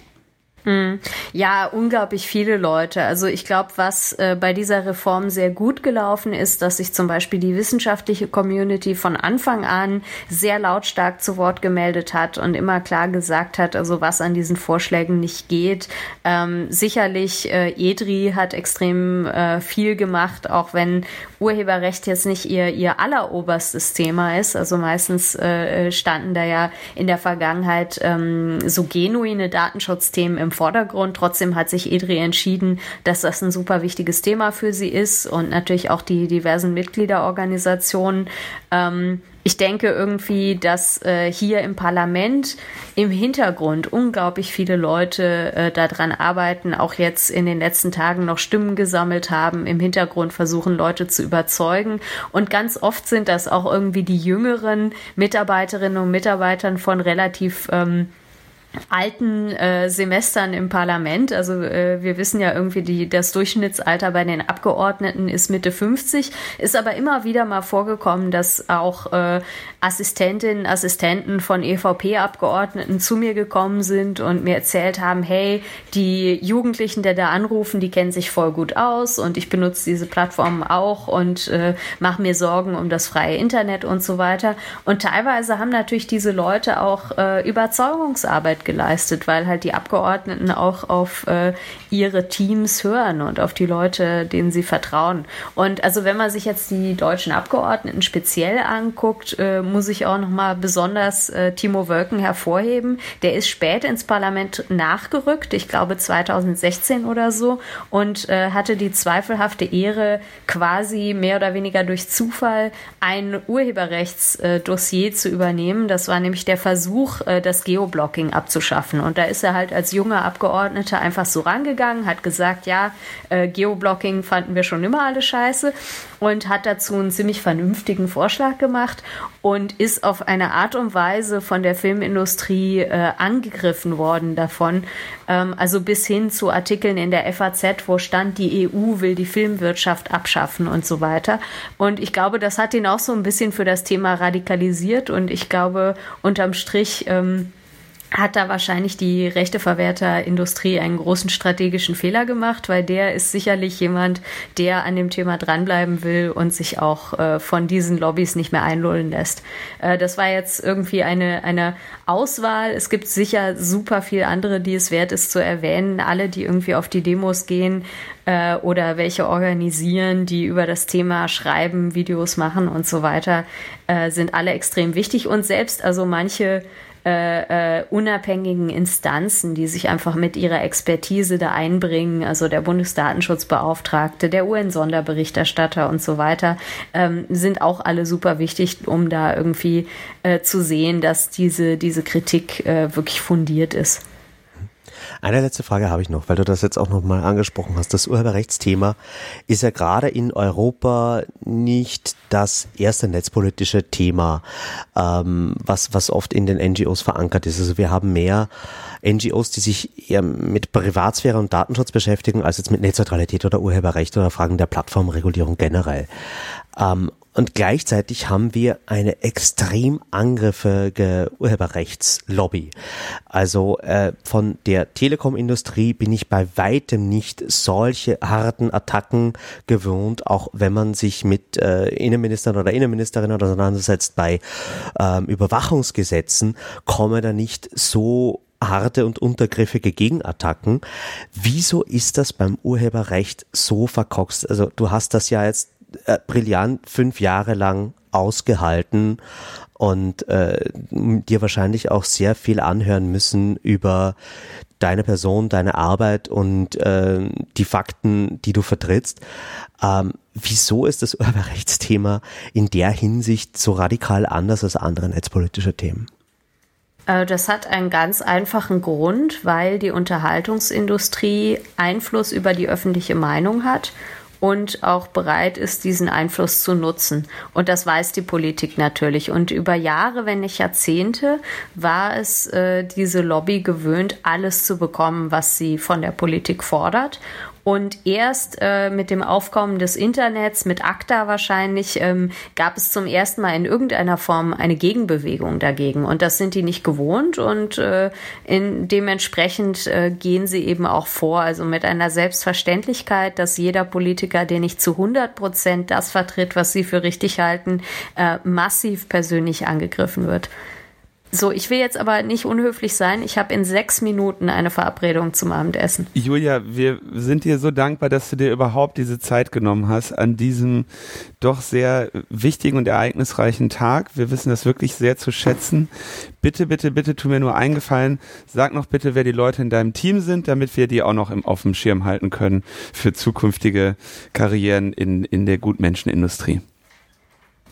Hm. Ja, unglaublich viele Leute. Also ich glaube, was äh, bei dieser Reform sehr gut gelaufen ist, dass sich zum Beispiel die wissenschaftliche Community von Anfang an sehr lautstark zu Wort gemeldet hat und immer klar gesagt hat, also was an diesen Vorschlägen nicht geht. Ähm, sicherlich, äh, EDRI hat extrem äh, viel gemacht, auch wenn Urheberrecht jetzt nicht ihr, ihr alleroberstes Thema ist. Also meistens äh, standen da ja in der Vergangenheit ähm, so genuine Datenschutzthemen im Vordergrund. Trotzdem hat sich EDRI entschieden, dass das ein super wichtiges Thema für sie ist und natürlich auch die diversen Mitgliederorganisationen. Ähm, ich denke irgendwie, dass äh, hier im Parlament im Hintergrund unglaublich viele Leute äh, daran arbeiten, auch jetzt in den letzten Tagen noch Stimmen gesammelt haben, im Hintergrund versuchen, Leute zu überzeugen. Und ganz oft sind das auch irgendwie die jüngeren Mitarbeiterinnen und Mitarbeitern von relativ ähm, alten äh, Semestern im Parlament. Also äh, wir wissen ja irgendwie, die, das Durchschnittsalter bei den Abgeordneten ist Mitte 50, ist aber immer wieder mal vorgekommen, dass auch äh, Assistentinnen, Assistenten von EVP-Abgeordneten zu mir gekommen sind und mir erzählt haben, hey, die Jugendlichen, die da anrufen, die kennen sich voll gut aus und ich benutze diese Plattformen auch und äh, mache mir Sorgen um das freie Internet und so weiter. Und teilweise haben natürlich diese Leute auch äh, Überzeugungsarbeit geleistet, weil halt die Abgeordneten auch auf äh, ihre Teams hören und auf die Leute, denen sie vertrauen. Und also wenn man sich jetzt die deutschen Abgeordneten speziell anguckt, äh, muss ich auch nochmal besonders äh, Timo Wölken hervorheben. Der ist spät ins Parlament nachgerückt, ich glaube 2016 oder so, und äh, hatte die zweifelhafte Ehre, quasi mehr oder weniger durch Zufall ein Urheberrechtsdossier zu übernehmen. Das war nämlich der Versuch, äh, das Geoblocking abzuschaffen. Und da ist er halt als junger Abgeordneter einfach so rangegangen, hat gesagt, ja, äh, Geoblocking fanden wir schon immer alle scheiße und hat dazu einen ziemlich vernünftigen Vorschlag gemacht und ist auf eine Art und Weise von der Filmindustrie äh, angegriffen worden davon. Ähm, also bis hin zu Artikeln in der FAZ, wo stand, die EU will die Filmwirtschaft abschaffen und so weiter. Und ich glaube, das hat ihn auch so ein bisschen für das Thema radikalisiert und ich glaube, unterm Strich ähm, hat da wahrscheinlich die Rechteverwerterindustrie einen großen strategischen Fehler gemacht, weil der ist sicherlich jemand, der an dem Thema dranbleiben will und sich auch äh, von diesen Lobbys nicht mehr einlullen lässt. Äh, das war jetzt irgendwie eine, eine Auswahl. Es gibt sicher super viel andere, die es wert ist zu erwähnen. Alle, die irgendwie auf die Demos gehen äh, oder welche organisieren, die über das Thema schreiben, Videos machen und so weiter, äh, sind alle extrem wichtig. Und selbst also manche äh, äh, unabhängigen Instanzen, die sich einfach mit ihrer Expertise da einbringen, also der Bundesdatenschutzbeauftragte, der UN-Sonderberichterstatter und so weiter, ähm, sind auch alle super wichtig, um da irgendwie äh, zu sehen, dass diese, diese Kritik äh, wirklich fundiert ist. Eine letzte Frage habe ich noch, weil du das jetzt auch nochmal angesprochen hast. Das Urheberrechtsthema ist ja gerade in Europa nicht das erste netzpolitische Thema, ähm, was, was oft in den NGOs verankert ist. Also wir haben mehr NGOs, die sich eher mit Privatsphäre und Datenschutz beschäftigen, als jetzt mit Netzneutralität oder Urheberrecht oder Fragen der Plattformregulierung generell. Ähm, und gleichzeitig haben wir eine extrem angriffige Urheberrechtslobby. Also äh, von der Telekom-Industrie bin ich bei weitem nicht solche harten Attacken gewohnt, auch wenn man sich mit äh, Innenministern oder Innenministerinnen auseinandersetzt bei ähm, Überwachungsgesetzen, komme da nicht so harte und untergriffige Gegenattacken. Wieso ist das beim Urheberrecht so verkorkst? Also du hast das ja jetzt äh, brillant fünf Jahre lang ausgehalten und äh, dir wahrscheinlich auch sehr viel anhören müssen über deine Person, deine Arbeit und äh, die Fakten, die du vertrittst. Ähm, wieso ist das [LAUGHS] Urheberrechtsthema in der Hinsicht so radikal anders als andere netzpolitische Themen? Äh, das hat einen ganz einfachen Grund, weil die Unterhaltungsindustrie Einfluss über die öffentliche Meinung hat und auch bereit ist, diesen Einfluss zu nutzen. Und das weiß die Politik natürlich. Und über Jahre, wenn nicht Jahrzehnte, war es äh, diese Lobby gewöhnt, alles zu bekommen, was sie von der Politik fordert. Und erst äh, mit dem Aufkommen des Internets, mit ACTA wahrscheinlich, ähm, gab es zum ersten Mal in irgendeiner Form eine Gegenbewegung dagegen. Und das sind die nicht gewohnt und äh, in, dementsprechend äh, gehen sie eben auch vor. Also mit einer Selbstverständlichkeit, dass jeder Politiker, der nicht zu 100 Prozent das vertritt, was sie für richtig halten, äh, massiv persönlich angegriffen wird. So, ich will jetzt aber nicht unhöflich sein. Ich habe in sechs Minuten eine Verabredung zum Abendessen. Julia, wir sind dir so dankbar, dass du dir überhaupt diese Zeit genommen hast an diesem doch sehr wichtigen und ereignisreichen Tag. Wir wissen das wirklich sehr zu schätzen. Bitte, bitte, bitte, tu mir nur eingefallen. Sag noch bitte, wer die Leute in deinem Team sind, damit wir die auch noch im, auf dem Schirm halten können für zukünftige Karrieren in, in der Gutmenschenindustrie.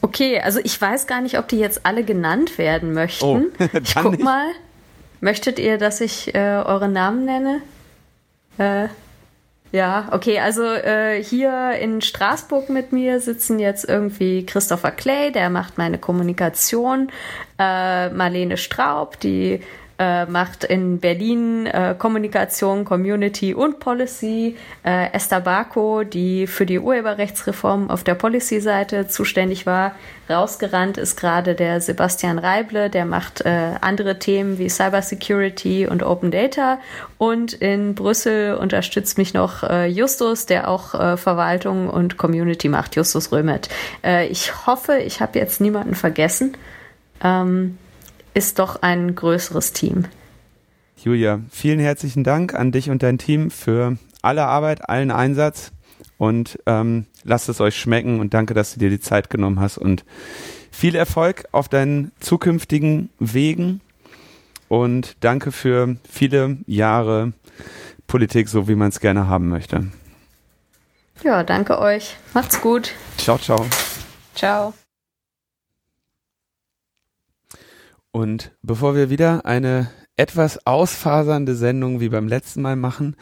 Okay, also ich weiß gar nicht, ob die jetzt alle genannt werden möchten. Oh, [LAUGHS] ich guck nicht. mal. Möchtet ihr, dass ich äh, eure Namen nenne? Äh, ja, okay, also äh, hier in Straßburg mit mir sitzen jetzt irgendwie Christopher Clay, der macht meine Kommunikation, äh, Marlene Straub, die äh, macht in Berlin äh, Kommunikation, Community und Policy. Äh, Esther Barko, die für die Urheberrechtsreform auf der Policy-Seite zuständig war, rausgerannt ist gerade der Sebastian Reible, der macht äh, andere Themen wie Cybersecurity und Open Data. Und in Brüssel unterstützt mich noch äh, Justus, der auch äh, Verwaltung und Community macht, Justus Römet. Äh, ich hoffe, ich habe jetzt niemanden vergessen. Ähm, ist doch ein größeres Team. Julia, vielen herzlichen Dank an dich und dein Team für alle Arbeit, allen Einsatz und ähm, lasst es euch schmecken und danke, dass du dir die Zeit genommen hast und viel Erfolg auf deinen zukünftigen Wegen und danke für viele Jahre Politik, so wie man es gerne haben möchte. Ja, danke euch. Macht's gut. Ciao, ciao. Ciao. Und bevor wir wieder eine etwas ausfasernde Sendung wie beim letzten Mal machen,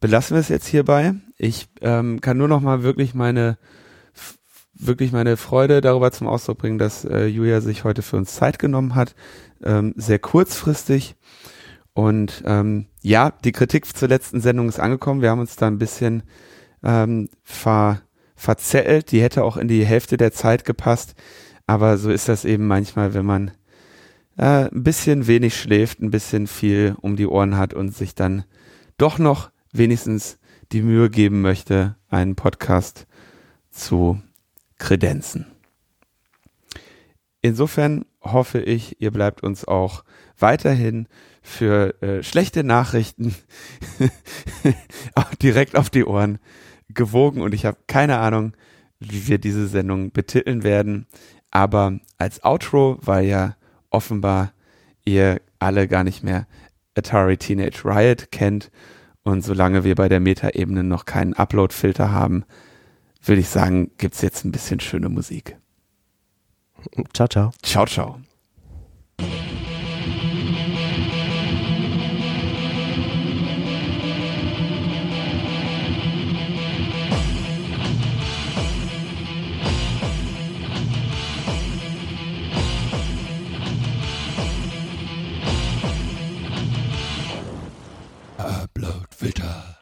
belassen wir es jetzt hierbei. Ich ähm, kann nur noch mal wirklich meine wirklich meine Freude darüber zum Ausdruck bringen, dass äh, Julia sich heute für uns Zeit genommen hat, ähm, sehr kurzfristig. Und ähm, ja, die Kritik zur letzten Sendung ist angekommen. Wir haben uns da ein bisschen ähm, ver, verzählt. Die hätte auch in die Hälfte der Zeit gepasst. Aber so ist das eben manchmal, wenn man äh, ein bisschen wenig schläft, ein bisschen viel um die Ohren hat und sich dann doch noch wenigstens die Mühe geben möchte, einen Podcast zu kredenzen. Insofern hoffe ich, ihr bleibt uns auch weiterhin für äh, schlechte Nachrichten [LAUGHS] direkt auf die Ohren gewogen und ich habe keine Ahnung, wie wir diese Sendung betiteln werden. Aber als Outro, weil ja offenbar ihr alle gar nicht mehr Atari Teenage Riot kennt. Und solange wir bei der Metaebene noch keinen Upload-Filter haben, würde ich sagen, gibt es jetzt ein bisschen schöne Musik. Ciao, ciao. Ciao, ciao. Twitter.